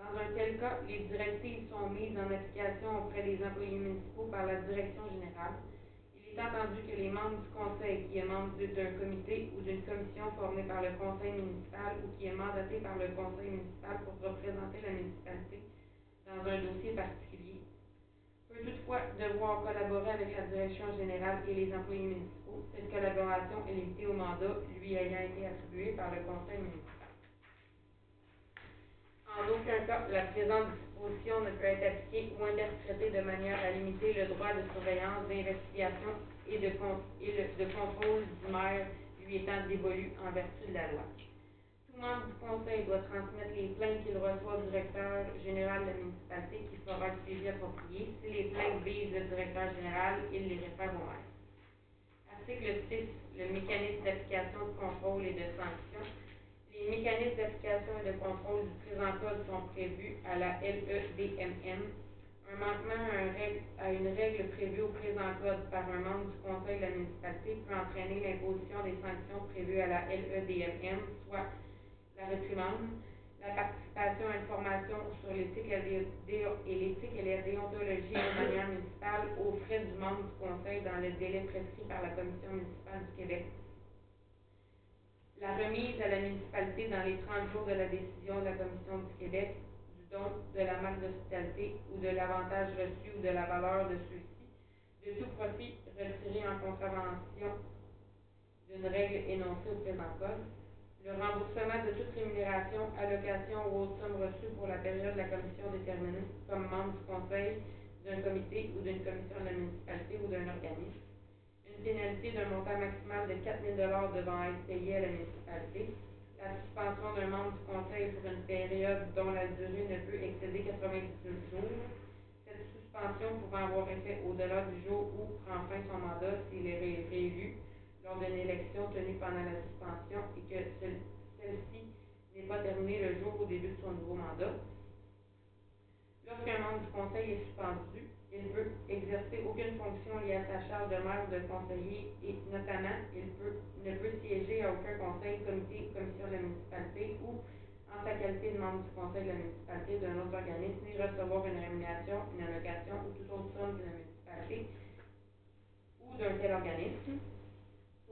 Dans un tel cas, les directives sont mises en application auprès des employés municipaux par la direction générale. Il est entendu que les membres du conseil qui est membre d'un comité ou d'une commission formée par le conseil municipal ou qui est mandaté par le conseil municipal pour représenter la municipalité dans un dossier particulier peut toutefois devoir collaborer avec la direction générale et les employés municipaux. Cette collaboration est limitée au mandat lui ayant été attribué par le conseil municipal. En aucun cas, la présente disposition ne peut être appliquée ou interprétée de manière à limiter le droit de surveillance, d'investigation et de, contrôle du maire lui étant dévolu en vertu de la loi. Membre du conseil doit transmettre les plaintes qu'il reçoit au directeur général de la municipalité qui fera le suivi approprié. Si les plaintes visent le directeur général, il les réfère au maire. Article 6, le mécanisme d'application de contrôle et de sanction. Les mécanismes d'application et de contrôle du présent code sont prévus à la LEDMN. Un manquement à, à une règle prévue au présent code par un membre du conseil de la municipalité peut entraîner l'imposition des sanctions prévues à la LEDMN, soit la réprimande, la participation à une formation sur l'éthique et l'éthique et la déontologie de manière municipale aux frais du membre du conseil dans le délai prescrit par la commission municipale du Québec. La remise à la municipalité dans les 30 jours de la décision de la commission du Québec du don de la marque d'hospitalité ou de l'avantage reçu ou de la valeur de ceux-ci, de tout profit retiré en contravention d'une règle énoncée au présent code, le remboursement de toute rémunération, allocation ou autre somme reçue pour la période de la commission déterminée comme membre du conseil, d'un comité ou d'une commission de la municipalité ou d'un organisme. Une pénalité d'un montant maximal de 4 000 devant être payé à la municipalité. La suspension d'un membre du conseil pour une période dont la durée ne peut excéder 99 jours. Cette suspension pouvant avoir effet au-delà du jour où prend fin son mandat s'il est ré- réélu lors d'une élection tenue pendant la suspension et que celle- celle-ci n'est pas terminée le jour au début de son nouveau mandat. Lorsqu'un membre du conseil est suspendu, il peut exercer aucune fonction liée à sa charge de maire ou de conseiller et notamment, il peut, ne peut siéger à aucun conseil, comité commission de la municipalité ou en sa qualité de membre du conseil de la municipalité d'un autre organisme, ni recevoir une rémunération, une allocation ou toute autre somme de la municipalité ou d'un tel organisme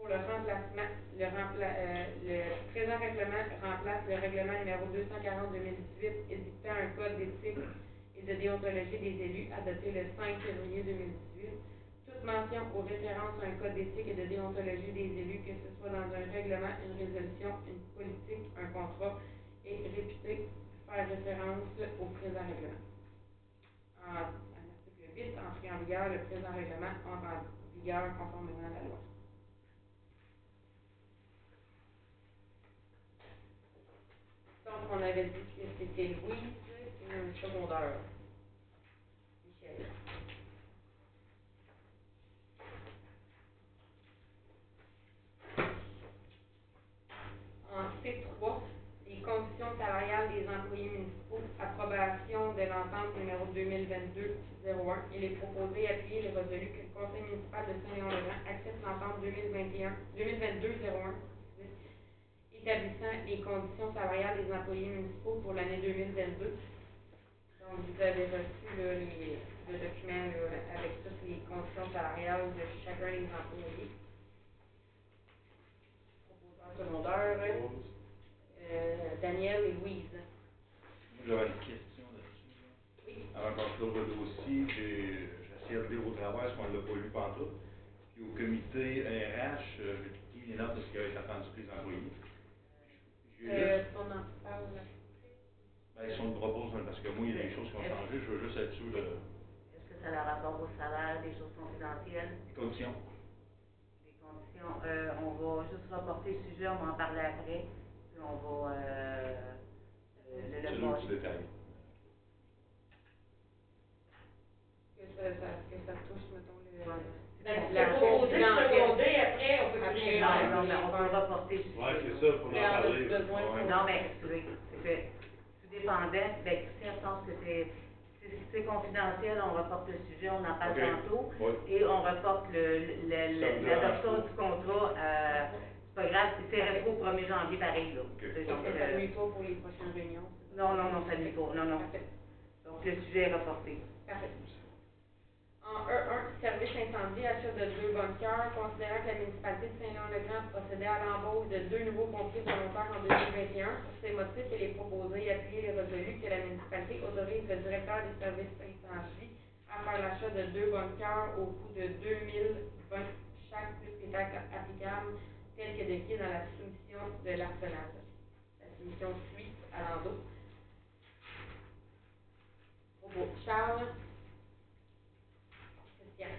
pour le remplacement, euh, le présent règlement remplace le règlement numéro 240-2018 édictant un code d'éthique et de déontologie des élus adopté le 5 février 2018. Toute mention ou référence à un code d'éthique et de déontologie des élus, que ce soit dans un règlement, une résolution, une politique, un contrat, est réputée faire référence au présent règlement. En, à l'article 8, entrée en vigueur, le présent règlement entre en vigueur conformément à la loi. Donc, on avait dit que c'était Louise et un secondaire. Michel. En C3, les conditions salariales des employés municipaux, approbation de l'entente numéro 2022-01. Il est proposé appuyer les résolu que le conseil municipal de Saint-Léon-le-Grand accepte l'entente 2021, 2022-01 établissant les conditions salariales des employés municipaux pour l'année 2022. Donc, vous avez reçu là, les, le document là, avec toutes les conditions salariales de chacun des employés. Proposeur secondaire, euh, Daniel et Louise. J'avais une question là-dessus. là. Oui. Avant qu'on close le dossier, j'ai essayé de lire au travail ce qu'on ne l'a pas lu pantoute. Puis au comité RH, euh, j'ai pris les notes de ce qui avait été attendu des employés. Euh, on en parle ben, si on le propose, hein, parce que moi, il y a des choses qui ont changé, je veux juste être sûr de Est-ce que ça a rapport au salaire, des choses confidentielles, des conditions. des conditions? Euh, on va juste reporter le sujet, on va en parler après, puis on va, euh, euh, le, C'est le passer. tu détailles. Que ça, ça, que ça touche, mettons, le. Ouais. La- la confidentielle. seconder, après, on peut créer Non, non, mais on peut reporter le sujet. Ouais, c'est ça, pour en Mais on a parler. besoin de- Ouais. Non, mais, excusez, c'est que, tout dépendait, ben, Christian pense que c'est, si c'est confidentiel, on reporte le sujet, on en parle tantôt, et on reporte l'adoption du contrat, euh, c'est pas grave, c'est rétro au 1er janvier pareil, là. Ok. C'est Donc, ça euh, nuit pas pour les prochaines réunions? Non, non, non, ça nuit pas, non, non. Donc, le sujet est reporté. Parfait. En E1, service incendie, achat de deux bunkers, considérant que la municipalité de Saint-Léon-le-Grand procédait à l'embauche de deux nouveaux pompiers volontaires en 2021. Pour ces motifs, il est proposé appuyer les résolus que la municipalité autorise le directeur des services incendie à faire l'achat de deux bunkers au coût de 2020 chaque, plus les taxes applicables, tel que décrit dans la soumission de l'arsenal. La soumission suit à l'endos. Charles. Christian.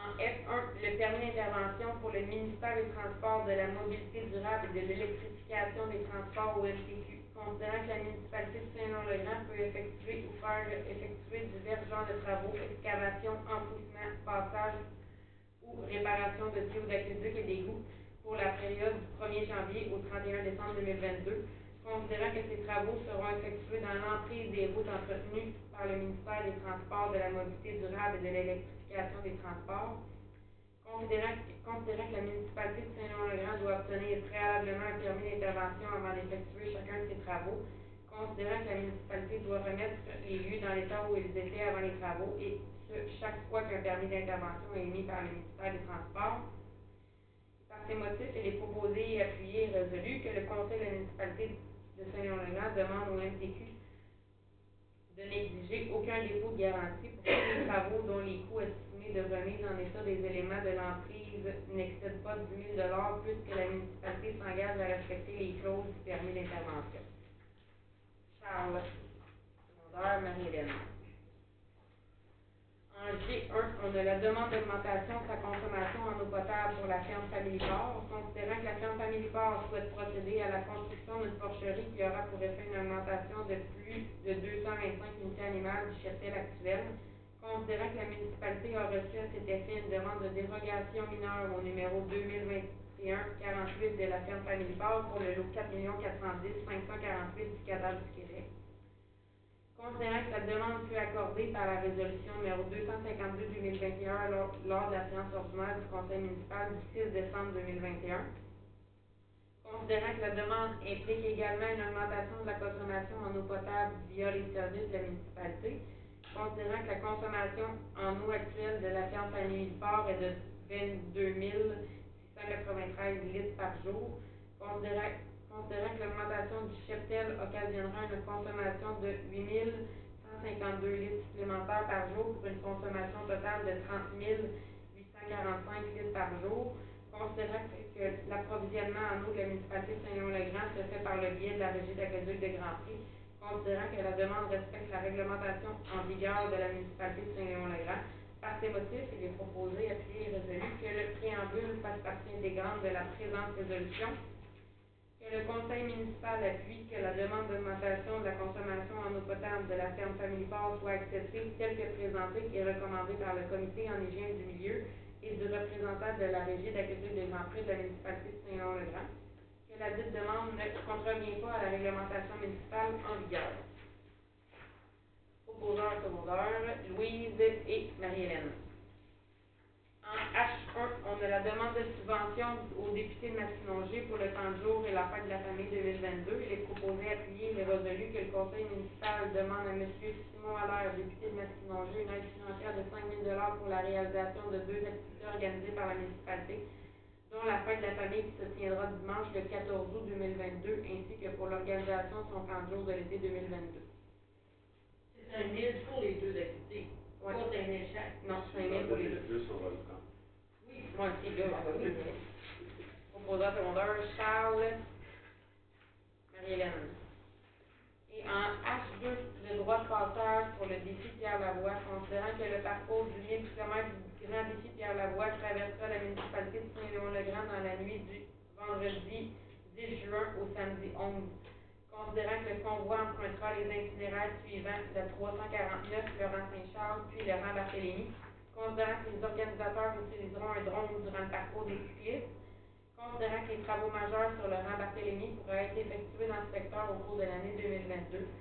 En F1, le permis d'intervention pour le ministère des Transports, de la Mobilité durable et de l'électrification des transports au MTQ, considérant que la municipalité de Saint-Laurent peut effectuer ou faire effectuer divers genres de travaux, excavation, enfouissement, passage ou réparation de tuyaux d'aqueduc et d'égouts, pour la période du 1er janvier au 31 décembre 2022, considérant que ces travaux seront effectués dans l'emprise des routes entretenues par le ministère des Transports, de la Mobilité durable et de l'électrification des transports, considérant, que la municipalité de Saint-Léon-le-Grand doit obtenir préalablement un permis d'intervention avant d'effectuer chacun de ces travaux, considérant que la municipalité doit remettre les lieux dans l'état où ils étaient avant les travaux et ce, chaque fois qu'un permis d'intervention est émis par le ministère des Transports. Par ces motifs, il est proposé, appuyé et résolu que le conseil de la municipalité de Saint-Léon-le-Grand demande au MTQ de n'exiger aucun dépôt de garantie pour tous les travaux dont les coûts estimés de remise en état des éléments de l'emprise n'excèdent pas 10 000 puisque la municipalité s'engage à respecter les clauses du permis d'intervention. Charles, secondaire, Marie-Hélène. En G1, on a la demande d'augmentation de sa consommation en eau potable pour la ferme Family Port, considérant que la ferme Family Port souhaite procéder à la construction d'une porcherie qui aura pour effet une augmentation de plus de 225 unités animales du cheptel actuel, considérant que la municipalité a reçu à cet effet une demande de dérogation mineure au numéro 2021-48 de la ferme Family Port pour le lot 4 410 548 du cadastre du Québec. Considérant que la demande fut accordée par la résolution numéro 252-2021 lors, de la séance ordinaire du conseil municipal du 6 décembre 2021. Considérant que la demande implique également une augmentation de la consommation en eau potable via les services de la municipalité. Considérant que la consommation en eau actuelle de la ferme Famille Port est de 22 693 litres par jour. Considérant considérant que l'augmentation du cheptel occasionnera une consommation de 8 152 litres supplémentaires par jour pour une consommation totale de 30 845 litres par jour, considérant que l'approvisionnement en eau de la municipalité de Saint-Léon-le-Grand se fait par le biais de la régie d'aqueduc de Grand Prix, considérant que la demande respecte la réglementation en vigueur de la municipalité de Saint-Léon-le-Grand, par ces motifs, il est proposé, appuyé et résolu que le préambule fasse partie intégrante de la présente résolution que le conseil municipal appuie que la demande d'augmentation de la consommation en eau potable de la ferme Famille Port soit acceptée telle que présentée et recommandée par le comité en hygiène du milieu et du représentant de la régie d'accueil des grands prix de la municipalité de Saint-Laurent-le-Grand, que la dite demande ne contrevient pas à la réglementation municipale en vigueur. Proposeurs secondaires, Louise et Marie-Hélène. En H1, on a la demande de subvention au député de Masquinongé pour le temps de jour et la fête de la famille 2022. Il est proposé, appuyé et résolu que le conseil municipal demande à M. Simon Allaire, député de Masquinongé, une aide financière de 5 000 pour la réalisation de deux activités organisées par la municipalité, dont la fête de la famille qui se tiendra dimanche le 14 août 2022, ainsi que pour l'organisation de son camp de jour de l'été 2022. C'est 5 000 pour les deux activités. Ouais. Pas 5 000 chaque. Non, 5 000 pour les deux. Plus sur le camp. Oui. Moi aussi, là, Ah, bah oui. Secondaire, Charles, Marie-Hélène. Et en H2, le droit de passage pour le défi Pierre-Lavoie, considérant que le parcours du 1000 km du grand défi Pierre-Lavoie traversera la municipalité de Saint-Léon-le-Grand dans la nuit du vendredi 10 juin au samedi 11. Considérant que le convoi empruntera les itinéraires suivants, le 349 Laurent Saint-Charles, puis Laurent Barthélemy, considérant que les organisateurs utiliseront un drone durant le parcours des cyclistes, considérant que les travaux majeurs sur le rang Barthélemy pourraient être effectués dans ce secteur au cours de l'année 2022.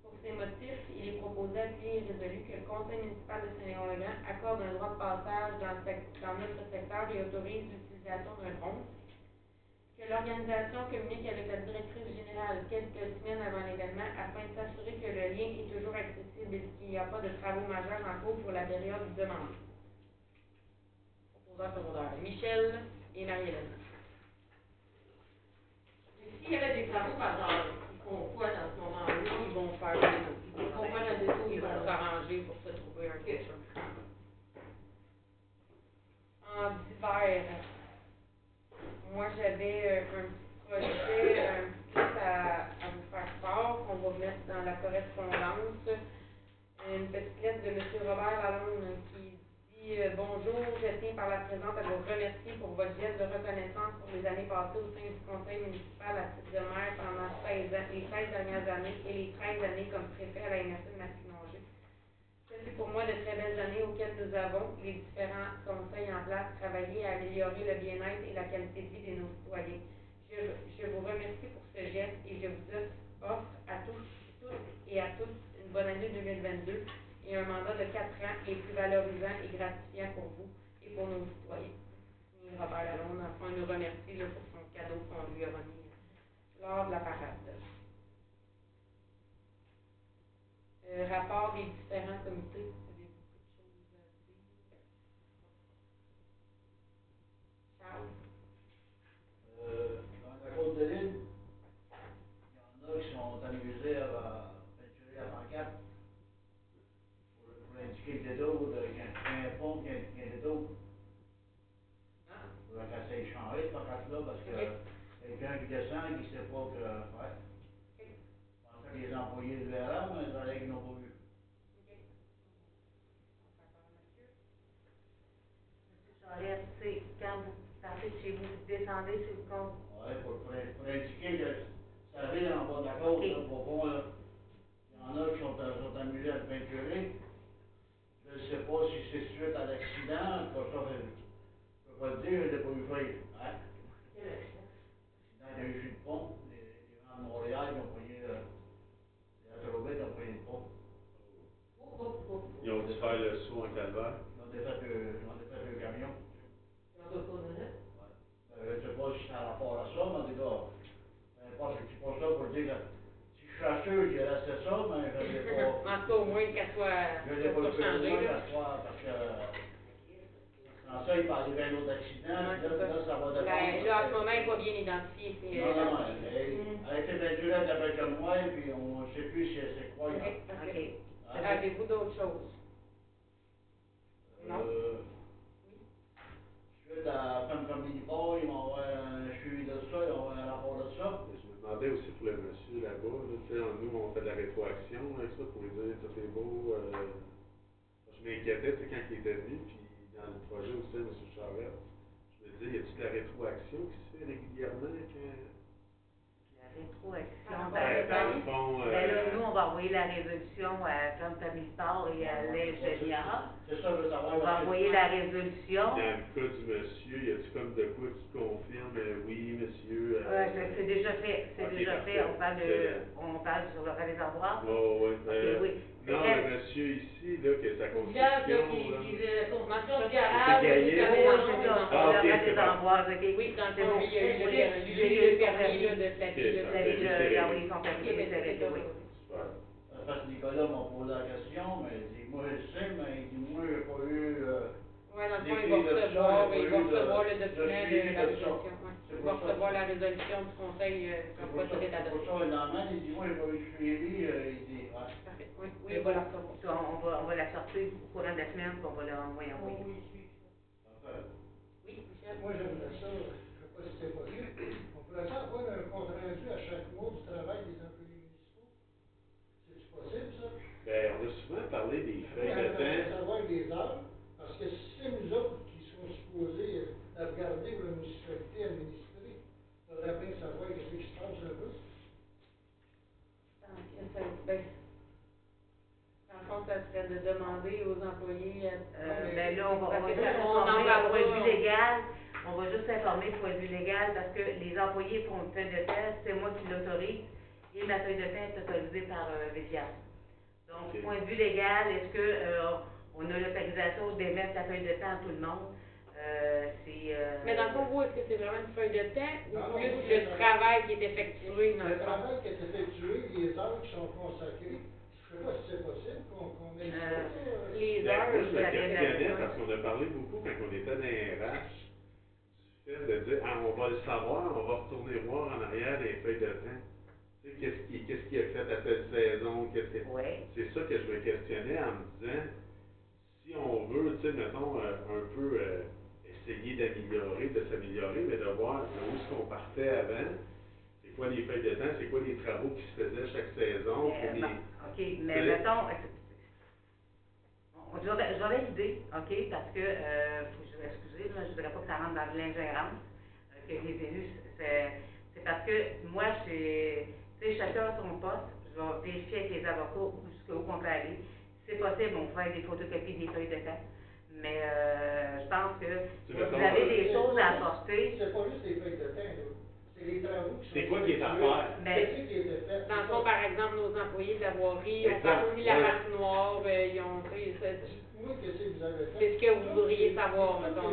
Pour ces motifs, il est proposé, appuyé et résolu que le conseil municipal de Saint-Léon-le-Grand accorde un droit de passage dans, le dans notre secteur et autorise l'utilisation d'un drone. Que l'organisation communique avec la directrice générale quelques semaines avant l'événement afin de s'assurer que le lien est toujours accessible et qu'il n'y a pas de travaux majeurs en cours pour la période demandée. Proposeur secondaire, Michel et Marie-Hélène. Mais S'il y avait des travaux par genre, ils font quoi dans ce moment-là? Ils vont faire des Ils vont faire un détour, Ils vont s'arranger pour se trouver un quelque En divers, moi j'avais euh, un petit projet, un petit à, à vous faire part, qu'on va mettre dans la correspondance. Une petite lettre de M. Robert Lalonde qui dit euh, Bonjour, je tiens par la présente à vous remercier pour votre geste de reconnaissance pour les années passées au sein du conseil municipal à titre de maire pendant 16 ans, les 16 dernières années et les 13 années comme préfet à la MSC de Masquinongé. Ce pour moi de très belles années auxquelles nous avons, les différents conseils en place, travailler à améliorer le bien-être et la qualité de vie de nos citoyens. Je, je vous remercie pour ce geste et je vous offre à tous, toutes et à tous une bonne année 2022 et un mandat de quatre ans les plus valorisant et gratifiant pour vous et pour nos citoyens. Et Robert Lalonde, enfin, nous remercie pour son cadeau qu'on lui a remis lors de la parade. Rapport des différents comités. Vous, vous descendez sur le compte. Ouais, pour, pour, pour indiquer que ça arrive en bas de la côte, Ok. là, au fond, là. Il y en a qui sont, sont amusés à le peinturer. Je ne sais pas si c'est suite à l'accident, quoi, ça, je ne peux pas le dire, je l'ai pas vu faire. Hein? Quel accident? L'accident qu'il y a eu sur le pont, les, les gens de Montréal, ils ont pogné, euh, les autoroutes ont pogné le pont. Ils ont dû faire le saut en calvaire. Ils ont défait le, ils ont défait le camion. Dans deux cours ne en rapport à ça, mais en ne pour dire que si je suis je dirais c'est ça, mais je ne l'ai pas. En tout cas, au moins qu'elle soit, Je l'ai pas soit le fait changée, moi, là. parce que, ça, il parlait d'un autre accident, là, là, ça va dépendre. Ben, là, en ce moment, elle n'est pas bien identifiée. Non, euh, non, elle, peinturée avec un moi, puis on ne sait plus c'est quoi. Ok, là. ok. OK. Avez-vous d'autres choses? Non. Suivi de ça, de ça. Je me demandais aussi pour le monsieur là-bas, nous, on fait de la rétroaction avec ça pour lui dire tout est beau. euh, je m'inquiétais, quand il était venu, puis dans le projet aussi, M. Charette, je me disais, y a-t-il de la rétroaction qui se fait régulièrement quand. Rétroaction, Ah, ben, ben, dans ben, le fond, ben là, euh, nous, on va envoyer la résolution à Famille Sport et à l'ingénieur. C'est ça, je veux savoir. On va envoyer la résolution. dans le cas du monsieur, y a-t-il comme de quoi qui confirme, euh, oui, monsieur. euh, Ouais, c'est- déjà fait, c'est Ok, déjà parfait. fait, on parle de, Excellent. on parle sur le réservoir. Oh, ouais, euh, oui. Non, le monsieur ici, là, que sa construction. là. qui, euh, construction de garage, Oui, dans c'est bon. Oui, C'est j'ai eu le permis, de oui, Nicolas m'a posé la question, mais il dit, moi je le sais, mais il dit, moi j'ai pas eu. Ouais, dans le fond, il L'écrit va de ça, recevoir, il y a il pas va eu de- recevoir le document de la résolution, ouais. C'est Il pour va ça. recevoir la résolution du conseil, euh, C'est comme quoi ça, tout est c'est pour adopté. ça, l'emmène, il dit, moi j'ai pas eu suivi, il dit, ouais. Parfait, oui, oui, il va la. Ça, on va, on va la sortir au courant de la semaine, puis on va l'envoyer envoyer. oui. Oui, Michel? Moi, j'aimerais ça, je ne sais pas si c'est possible, on pourrait ça avoir un compte rendu à chaque mois du travail des employés municipaux? C'est-tu possible, ça? Ben, on a souvent parlé des feuilles de temps. savoir des heures, parce que si c'est nous autres qui sont supposés euh, à regarder la municipalité administrée, il faudrait bien savoir ce qui se passe un peu. Tant que ça, ben, fond, serait de demander aux employés, euh, Euh, ben là, on va, on juste on en informer, parlera. point de vue légal, on va juste informer point de vue légal, parce que les employés font une feuille de test, c'est moi qui l'autorise, et ma feuille de test est autorisée par euh. Donc, Ok. point de vue légal, est-ce que, euh, on a l'autorisation d'émettre la feuille de temps à tout le monde? Euh, c'est, euh... Mais dans le fond, vous, est-ce que c'est vraiment une feuille de temps ou Non, non, plus moi, le travail qui est effectué dans Le travail qui est effectué, les heures qui sont consacrées, je ne sais pas si c'est possible qu'on ça. Euh, là. Les Ben, heures, je la- questionnais parce qu'on a parlé beaucoup quand on était dans les RH, de dire, ah, on va le savoir, on va retourner voir en arrière les feuilles de temps. Tu sais, qu'est-ce qui, qu'est-ce qui est fait à telle saison, qu'est-ce qui Ouais. C'est ça que je me questionnais en me disant, si on veut, tu sais, mettons, euh, un peu euh, essayer d'améliorer, de s'améliorer, mais de voir où est-ce qu'on partait avant, c'est quoi les feuilles de temps, c'est quoi les travaux qui se faisaient chaque saison, Mais, pour les... bon, OK, mais mettons, on- j'aurais l'idée, OK, parce que, euh, faut que je excusez, là, je voudrais pas que ça rentre dans l'ingérence, euh, que les élus, c'est, parce que moi, tu sais, chacun a son poste, je vais vérifier avec les avocats où, jusqu'où qu'on peut aller. C'est possible, on fait des photocopies des feuilles de temps. Mais euh, je pense que vous avez des choses à apporter. C'est pas juste les feuilles de temps, là. C'est les travaux qui sont. C'est quoi qui est à faire? Ben, était fait? Dans le fond, par exemple, nos employés de la voirie ont parti la ouais. patinoire, euh, ils ont pris, c'est Dites-moi qu'est-ce que vous avez fait? c'est ce que vous voudriez savoir, mettons.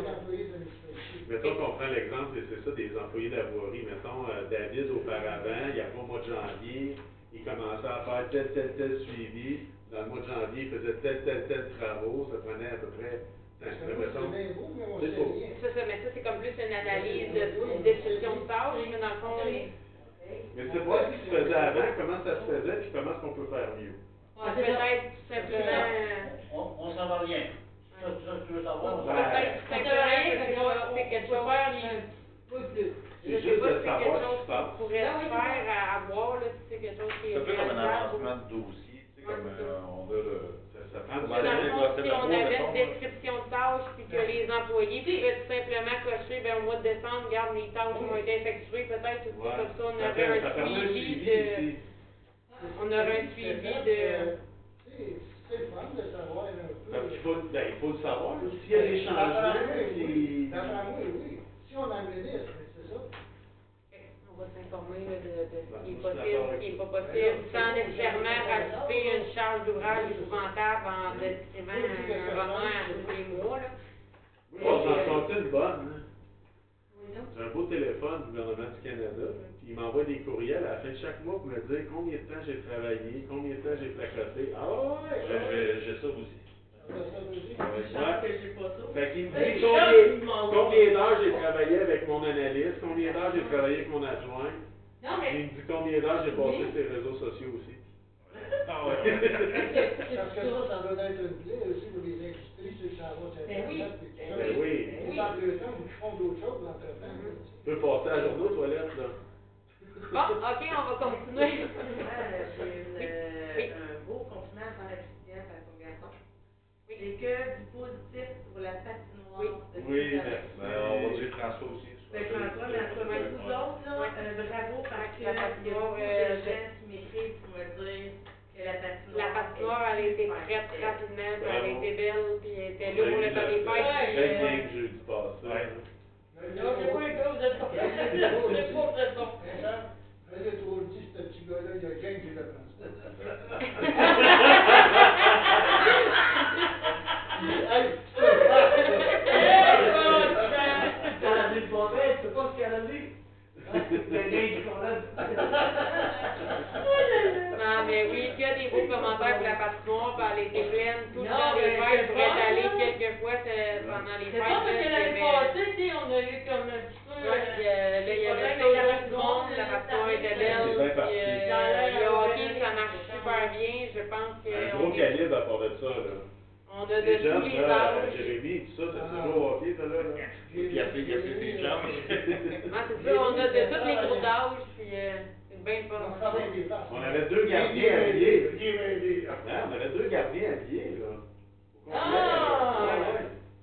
Mettons qu'on prend l'exemple, c'est ça, des employés de la voirie. Mettons, euh, David, auparavant, il y a pas au mois de janvier, il commençait à faire tel, tel, tel suivi. Dans le mois de janvier, il faisait tel, tel, tel travaux. Ça prenait à peu près, mettons, C'est. Ça, ça, mais ça, c'est comme plus une analyse de une description de tâches, mais dans le fond, Mais c'est pas ce qui se faisait avant, comment ça se faisait, puis comment est-ce qu'on peut faire mieux? Ouais, peut-être tout simplement, euh, On, on s'en va rien. Ça, ça, tu veux savoir? Ben, peut-être simplement, c'est quelque chose, C'est juste pas de savoir quelque ce qui se passe. qu'on pourrait Ah faire à, voir, là, si c'est quelque chose qui est C'est un peu comme un avancement de dossier, comme euh, on a le. Ça, ça prend du Ouais, Dans le temps. fond, si on avait une description de tâches, puis que les employés pouvaient tout simplement cocher, ben, au mois de décembre, regarde, les tâches ont été effectuées, peut-être, Ouais. comme ça, on Ça aurait fait- un ça permet un suivi suivi de, aussi. on aurait un suivi de, C'est c'est le fun de savoir un peu. Parce qu'il faut, ben, il faut le savoir. S'il y a des changements, moi, oui. Si on en ministre, c'est ça. Là, de, de ce qui est Ben, je suis possible, d'accord ce qui est avec pas possible, sans nécessairement rajouter une charge d'ouvrage épouvantable en décrivant un roman à tous les mois, là. Oui, on en compte une bonne. hein? J'ai un beau téléphone du gouvernement du Canada, puis il m'envoie des courriels à la fin de chaque mois pour me dire combien de temps j'ai travaillé, combien de temps j'ai placoté. Ah ouais, J'ai- ouais. J'ai ça aussi. Fait qu'il me dit combien, combien d'heures j'ai travaillé avec mon analyste, combien d'heures j'ai travaillé avec mon adjoint? Non, Il me dit combien d'heures j'ai passé Oui. sur les réseaux sociaux aussi. Ah ouais. *laughs* Parce que ça. ça, doit être une clé aussi pour les industries, ceux qui s'en vont sur Ben oui. Internet. tout ça. Ben oui. Ils partent le temps, ils font d'autres choses entre-temps. Mhm. Tu peux passer la journée aux toilettes, là. Bon, ok, on va continuer. J'ai euh, Oui. un beau présidente à la. Oui. C'est que du positif pour la patinoire. Oui. de Oui, Saint-Jean. merci. Ben, on va dire François aussi. Ben, François, mais en tout cas, vous autres, là, Ouais. euh, bravo parce que La il y a patinoire, beaucoup euh, de gens qui m'écrivent pour me dire que la patinoire. La patinoire, elle a été prête rapidement, puis elle a Bravo. été belle, puis elle était là a pour le temps des fêtes. Non, j'ai pas eu peur. *laughs* J'ai pas trop dit, ce petit gars-là, il y a *laughs* *laughs* mauvaise, tu sais pas ce qu'elle a dit? Le gars, il. Non, mais oui, que des beaux commentaires pour la patinoire, a été pleine tout le Non, temps mais fêtes. Je pourrais aller quelques fois pendant les C'est pas parce que l'année y passée, tu sais, on a eu comme un petit peu. Ouais, puis euh, là, il y avait monde, la patinoire était belle, puis euh, Ça a l'air le hockey, bien. ça marche super bien. Je pense que Un gros calibre à part de ça, là. On a de Les tous jeunes, les là, âges. Jérémy, tout ça, t'as Ah. toujours au hockey, ça, là, là. Puis après, il y a plus des jambes. Ah, c'est ça, *laughs* on a de tous les groupes d'âge, puis euh, c'est bien fun. On avait deux gardiens habillés. Hein, on avait deux gardiens habillés, là. Au complet. Ah!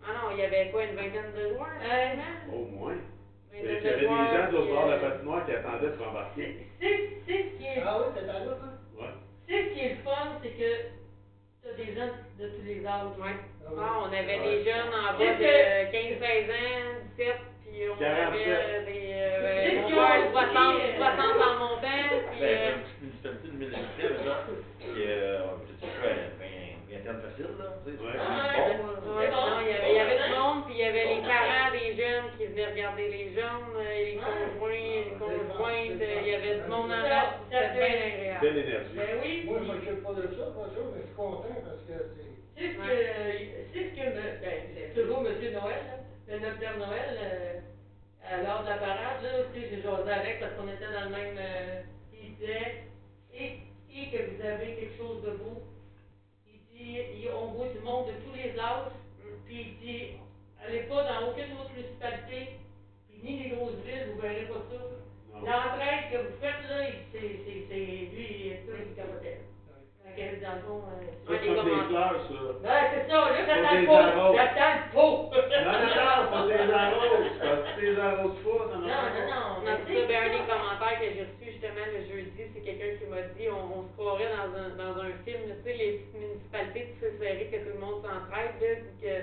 Ah non, il y avait quoi, une vingtaine de joueurs? Euh? Au moins. Il y avait de des gens l'autre puis, bord de la euh, patinoire qui attendaient pour embarquer. C'est c'est ce qui est. Ah oui, à l'autre, hein? Ouais. C'est ce qui est le fun, c'est que des gens de tous les âges. Ouais. Ah oui. Ah, on avait Ouais. des jeunes en bas de 15-16 ans, 17, puis on 47. avait des, euh, qu'ils frère, ont 60, dit, euh, 60 en montant, puis Ben, euh, une petite municipalité de 1000 habitants, maintenant, qui est, on peut dire, quoi, une vingtaine facile, là, tu sais, Ouais. c'est Ah, bon, là. ouais, non, il y avait, il y avait du monde, puis il y avait les parents des jeunes qui venaient regarder les jeunes, euh, les conjoints, les conjointes, euh, il y avait du monde en masse, c'était bien agréable. Belle énergie. Ben oui. Moi, je m'occupe pas de ça, pas ça, mais je suis content parce que c'est. C'est ce que, c'est ce que, ben, c'est toujours Monsieur Noël, là, le notre Père Noël, euh, à l'heure de la parade, là, tu sais, j'ai jasé avec parce qu'on était dans le même, euh, il disait, et, et que vous avez quelque chose de beau, il dit, il- on voit du monde de tous les âges, puis il dit, allez pas dans aucune autre municipalité, puis ni les grosses villes, vous verrez pas ça. Non. L'entraide que vous faites, là, c'est, lui, tout, il capotait. Fait que, dans le fond, euh, c'est des fleurs, ça. ben, c'est ça, là, Faut t'attends des le faux. arroses. T'attends le faux. Non, non, non, faut des arroses. Parce que des arroses pas, Non, non, non. On a mais ça, c'est ben, un des commentaires que j'ai reçu justement le jeudi, c'est quelqu'un qui m'a dit on, on se croirait dans un, dans un film, tu sais, les petites municipalités, tu sais, que tout le monde s'entraide, là, puis que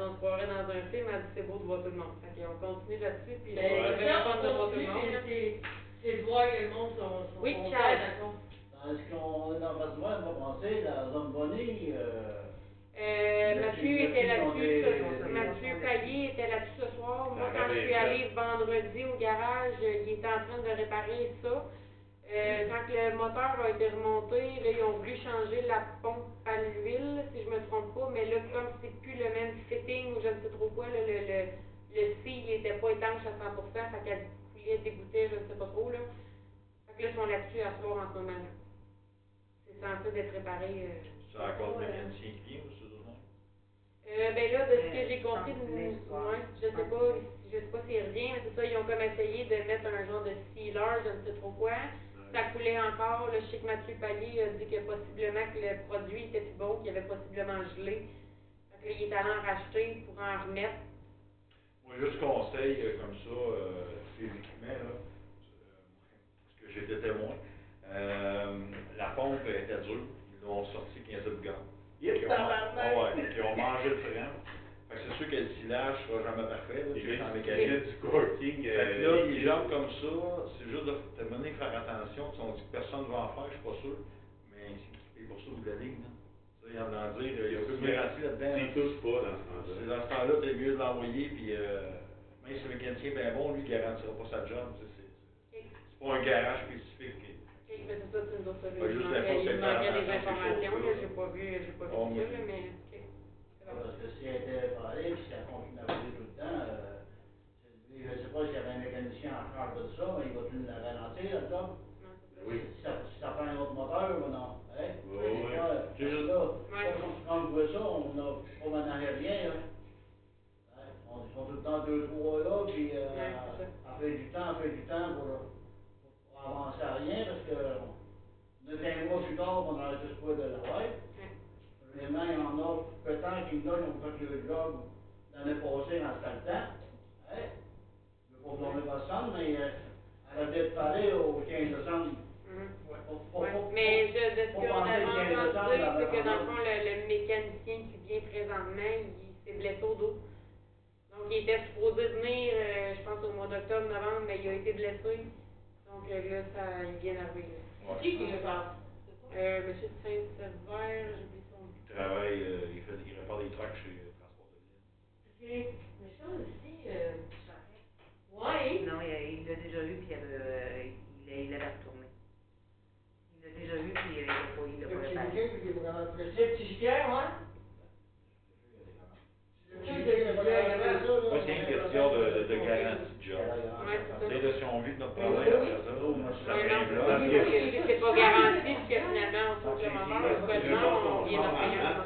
on se croirait dans un film, elle dit, c'est beau de voir tout le monde. Fait qu'on continue là-dessus, puis Ben, vais ça, répondre de voir on tout le monde. continue, là. c'est- c'est de voir que le monde sont, sont Oui, contents, Charles est dans le patrimoine, on va penser, la euh, Euh, Mathieu était là-dessus, ce- des- Mathieu Caillé était là-dessus ce soir. Moi, Ça quand je avait suis fait. allée vendredi au garage, euh, il était en train de réparer ça. Euh, quand le moteur a été remonté, là, ils ont voulu changer la pompe à l'huile, si je me trompe pas, mais là, comme c'est plus le même fitting ou je ne sais trop quoi, là, le, le, le seal il était pas étanche à 100%, fait qu'elle coulait, dégoûtait, je ne sais pas trop, là. Fait que là, ils sont là-dessus à soir en ce moment, là. C'est censé d'être réparé, euh, C'est encore le mécanicien qui vient, ou c'est monde? Euh, ben là, de ce que Euh, j'ai compris, de- ouais, je sais pas, je sais pas s'il revient, mais c'est ça, ils ont comme essayé de mettre un genre de sealer, je ne sais trop quoi. Ça coulait encore, sais que Mathieu Palier a dit que possiblement que le produit était plus bon, qu'il avait possiblement gelé. Fait que là, il est allé en racheter pour en remettre. Moi, juste conseil, euh, comme ça, euh, physiquement, là, euh, parce que j'étais témoin, euh, la pompe était dure, ils l'ont sorti 15 de gants. Yep, Ils ont, tabarnak! *laughs* ah ouais, ils ont mangé le frein. Fait que c'est sûr que le silage sera jamais parfait, là, Il tu y a du corking. Fait euh, que là, les jambes comme ça, c'est juste de te mener faire attention. Tu on dit que personne ne va en faire, je suis pas sûr. Mais c'est qui paye pour ça de la ligne, là. Tu sais, en en dire, il y a peu de garantie là-dedans. S'ils là. touchent pas dans ce C'est temps-là. dans ce temps-là, t'es mieux de l'envoyer, puis euh, même si le mécanicien est bien bon, lui, il garantira pas sa job. tu sais, C'est c'est- c'est pas un garage spécifique. C'est ça, tu nous autres, Ouais, il juste manquait, la il faute manquait des faire à informations, là, j'ai pas vu, j'ai pas vu Oh, ça, là, c'est- mais, bon. parce que si elle était parée, puis si elle continue à rouler tout le temps, euh, je je sais pas s'il y avait un mécanicien en charge de ça, mais il va tout la ralentir, ça. Oui. Si ça, si ça prend un autre moteur, ou non, hein? C'est juste- là, Ouais. quand, on voit ça, on n'a pas maintenant rien, On, ils sont tout le temps deux, trois là, puis, euh, Ouais, on du temps, on fait du temps pour, pour avancer à rien, parce que, on est un mois plus tard, on n'arrête juste pas de la ouais. Ouais. Vraiment, il y en a, peut-être qu'ils nous donnent, ont fait le job l'année passée dans ce temps. Hein? Je veux pas blâmer personne, mais euh, elle a dû parée au 15 décembre. Mhm. Faut- Ouais, mais je, de ce qu'on avait que 15 entendu c'est que dans le fond, le, le mécanicien qui vient présentement, il s'est blessé au dos. Donc, il était supposé venir, euh, je pense, au mois d'octobre, novembre, mais il a été blessé. Donc, euh, là, ça, il vient d'arriver. Ouais. Qui qui le parle? Euh, Monsieur de Saint-Sever, j'oublie son nom. Il travaille, euh, il, fait, il répare des trucks chez euh, Transport de Ville. Ok, mais ça aussi, euh, ouais. Non, il l'a déjà vu, puis il avait, il, retourné. Il l'a déjà vu, puis il l'a pas, Le est vraiment très Le petit ouais. Le petit bouquin, il est vraiment très ça, là. Moi, c'est une question de, de, de garantie de job. Ouais, là, si on vit que notre travail après ça, là. c'est ça, que c'est pas garanti, puis que finalement, on trouve le le nom, on vient d'en payer un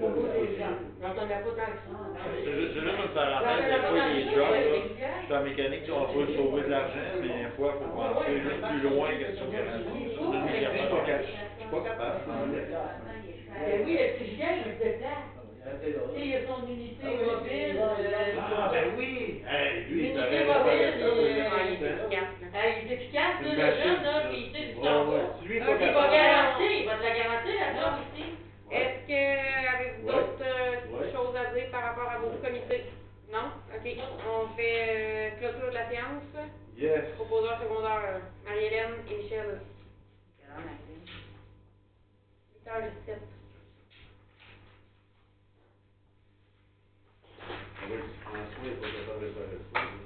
Beaucoup des gens. J'en connais pas tant que ça. C'est juste, une parenthèse, des fois, les jobs, là, je suis en mécanique, on peut sauver de l'argent, mais des fois, il faut penser juste plus loin que pas de cash. Je suis pas capable. Oui, le il se déplace. Tu sais, il a son unité mobile, Ah, ben oui! Hey, lui, il mobile, euh, il est efficace, là. ah, il est efficace, le jeune, là, puis il est Un pas qui va garantir, il va te la garantir, la job aussi. Est-ce que avez-vous d'autres euh, choses à dire par rapport à vos comités? Non? OK. On fait euh, clôture de la séance. Yes! Proposeur secondaire, Marie-Hélène et Michel. Quelle heure, Maxime? 8h17. And there's, on a sweep, look at the other side of the sweep.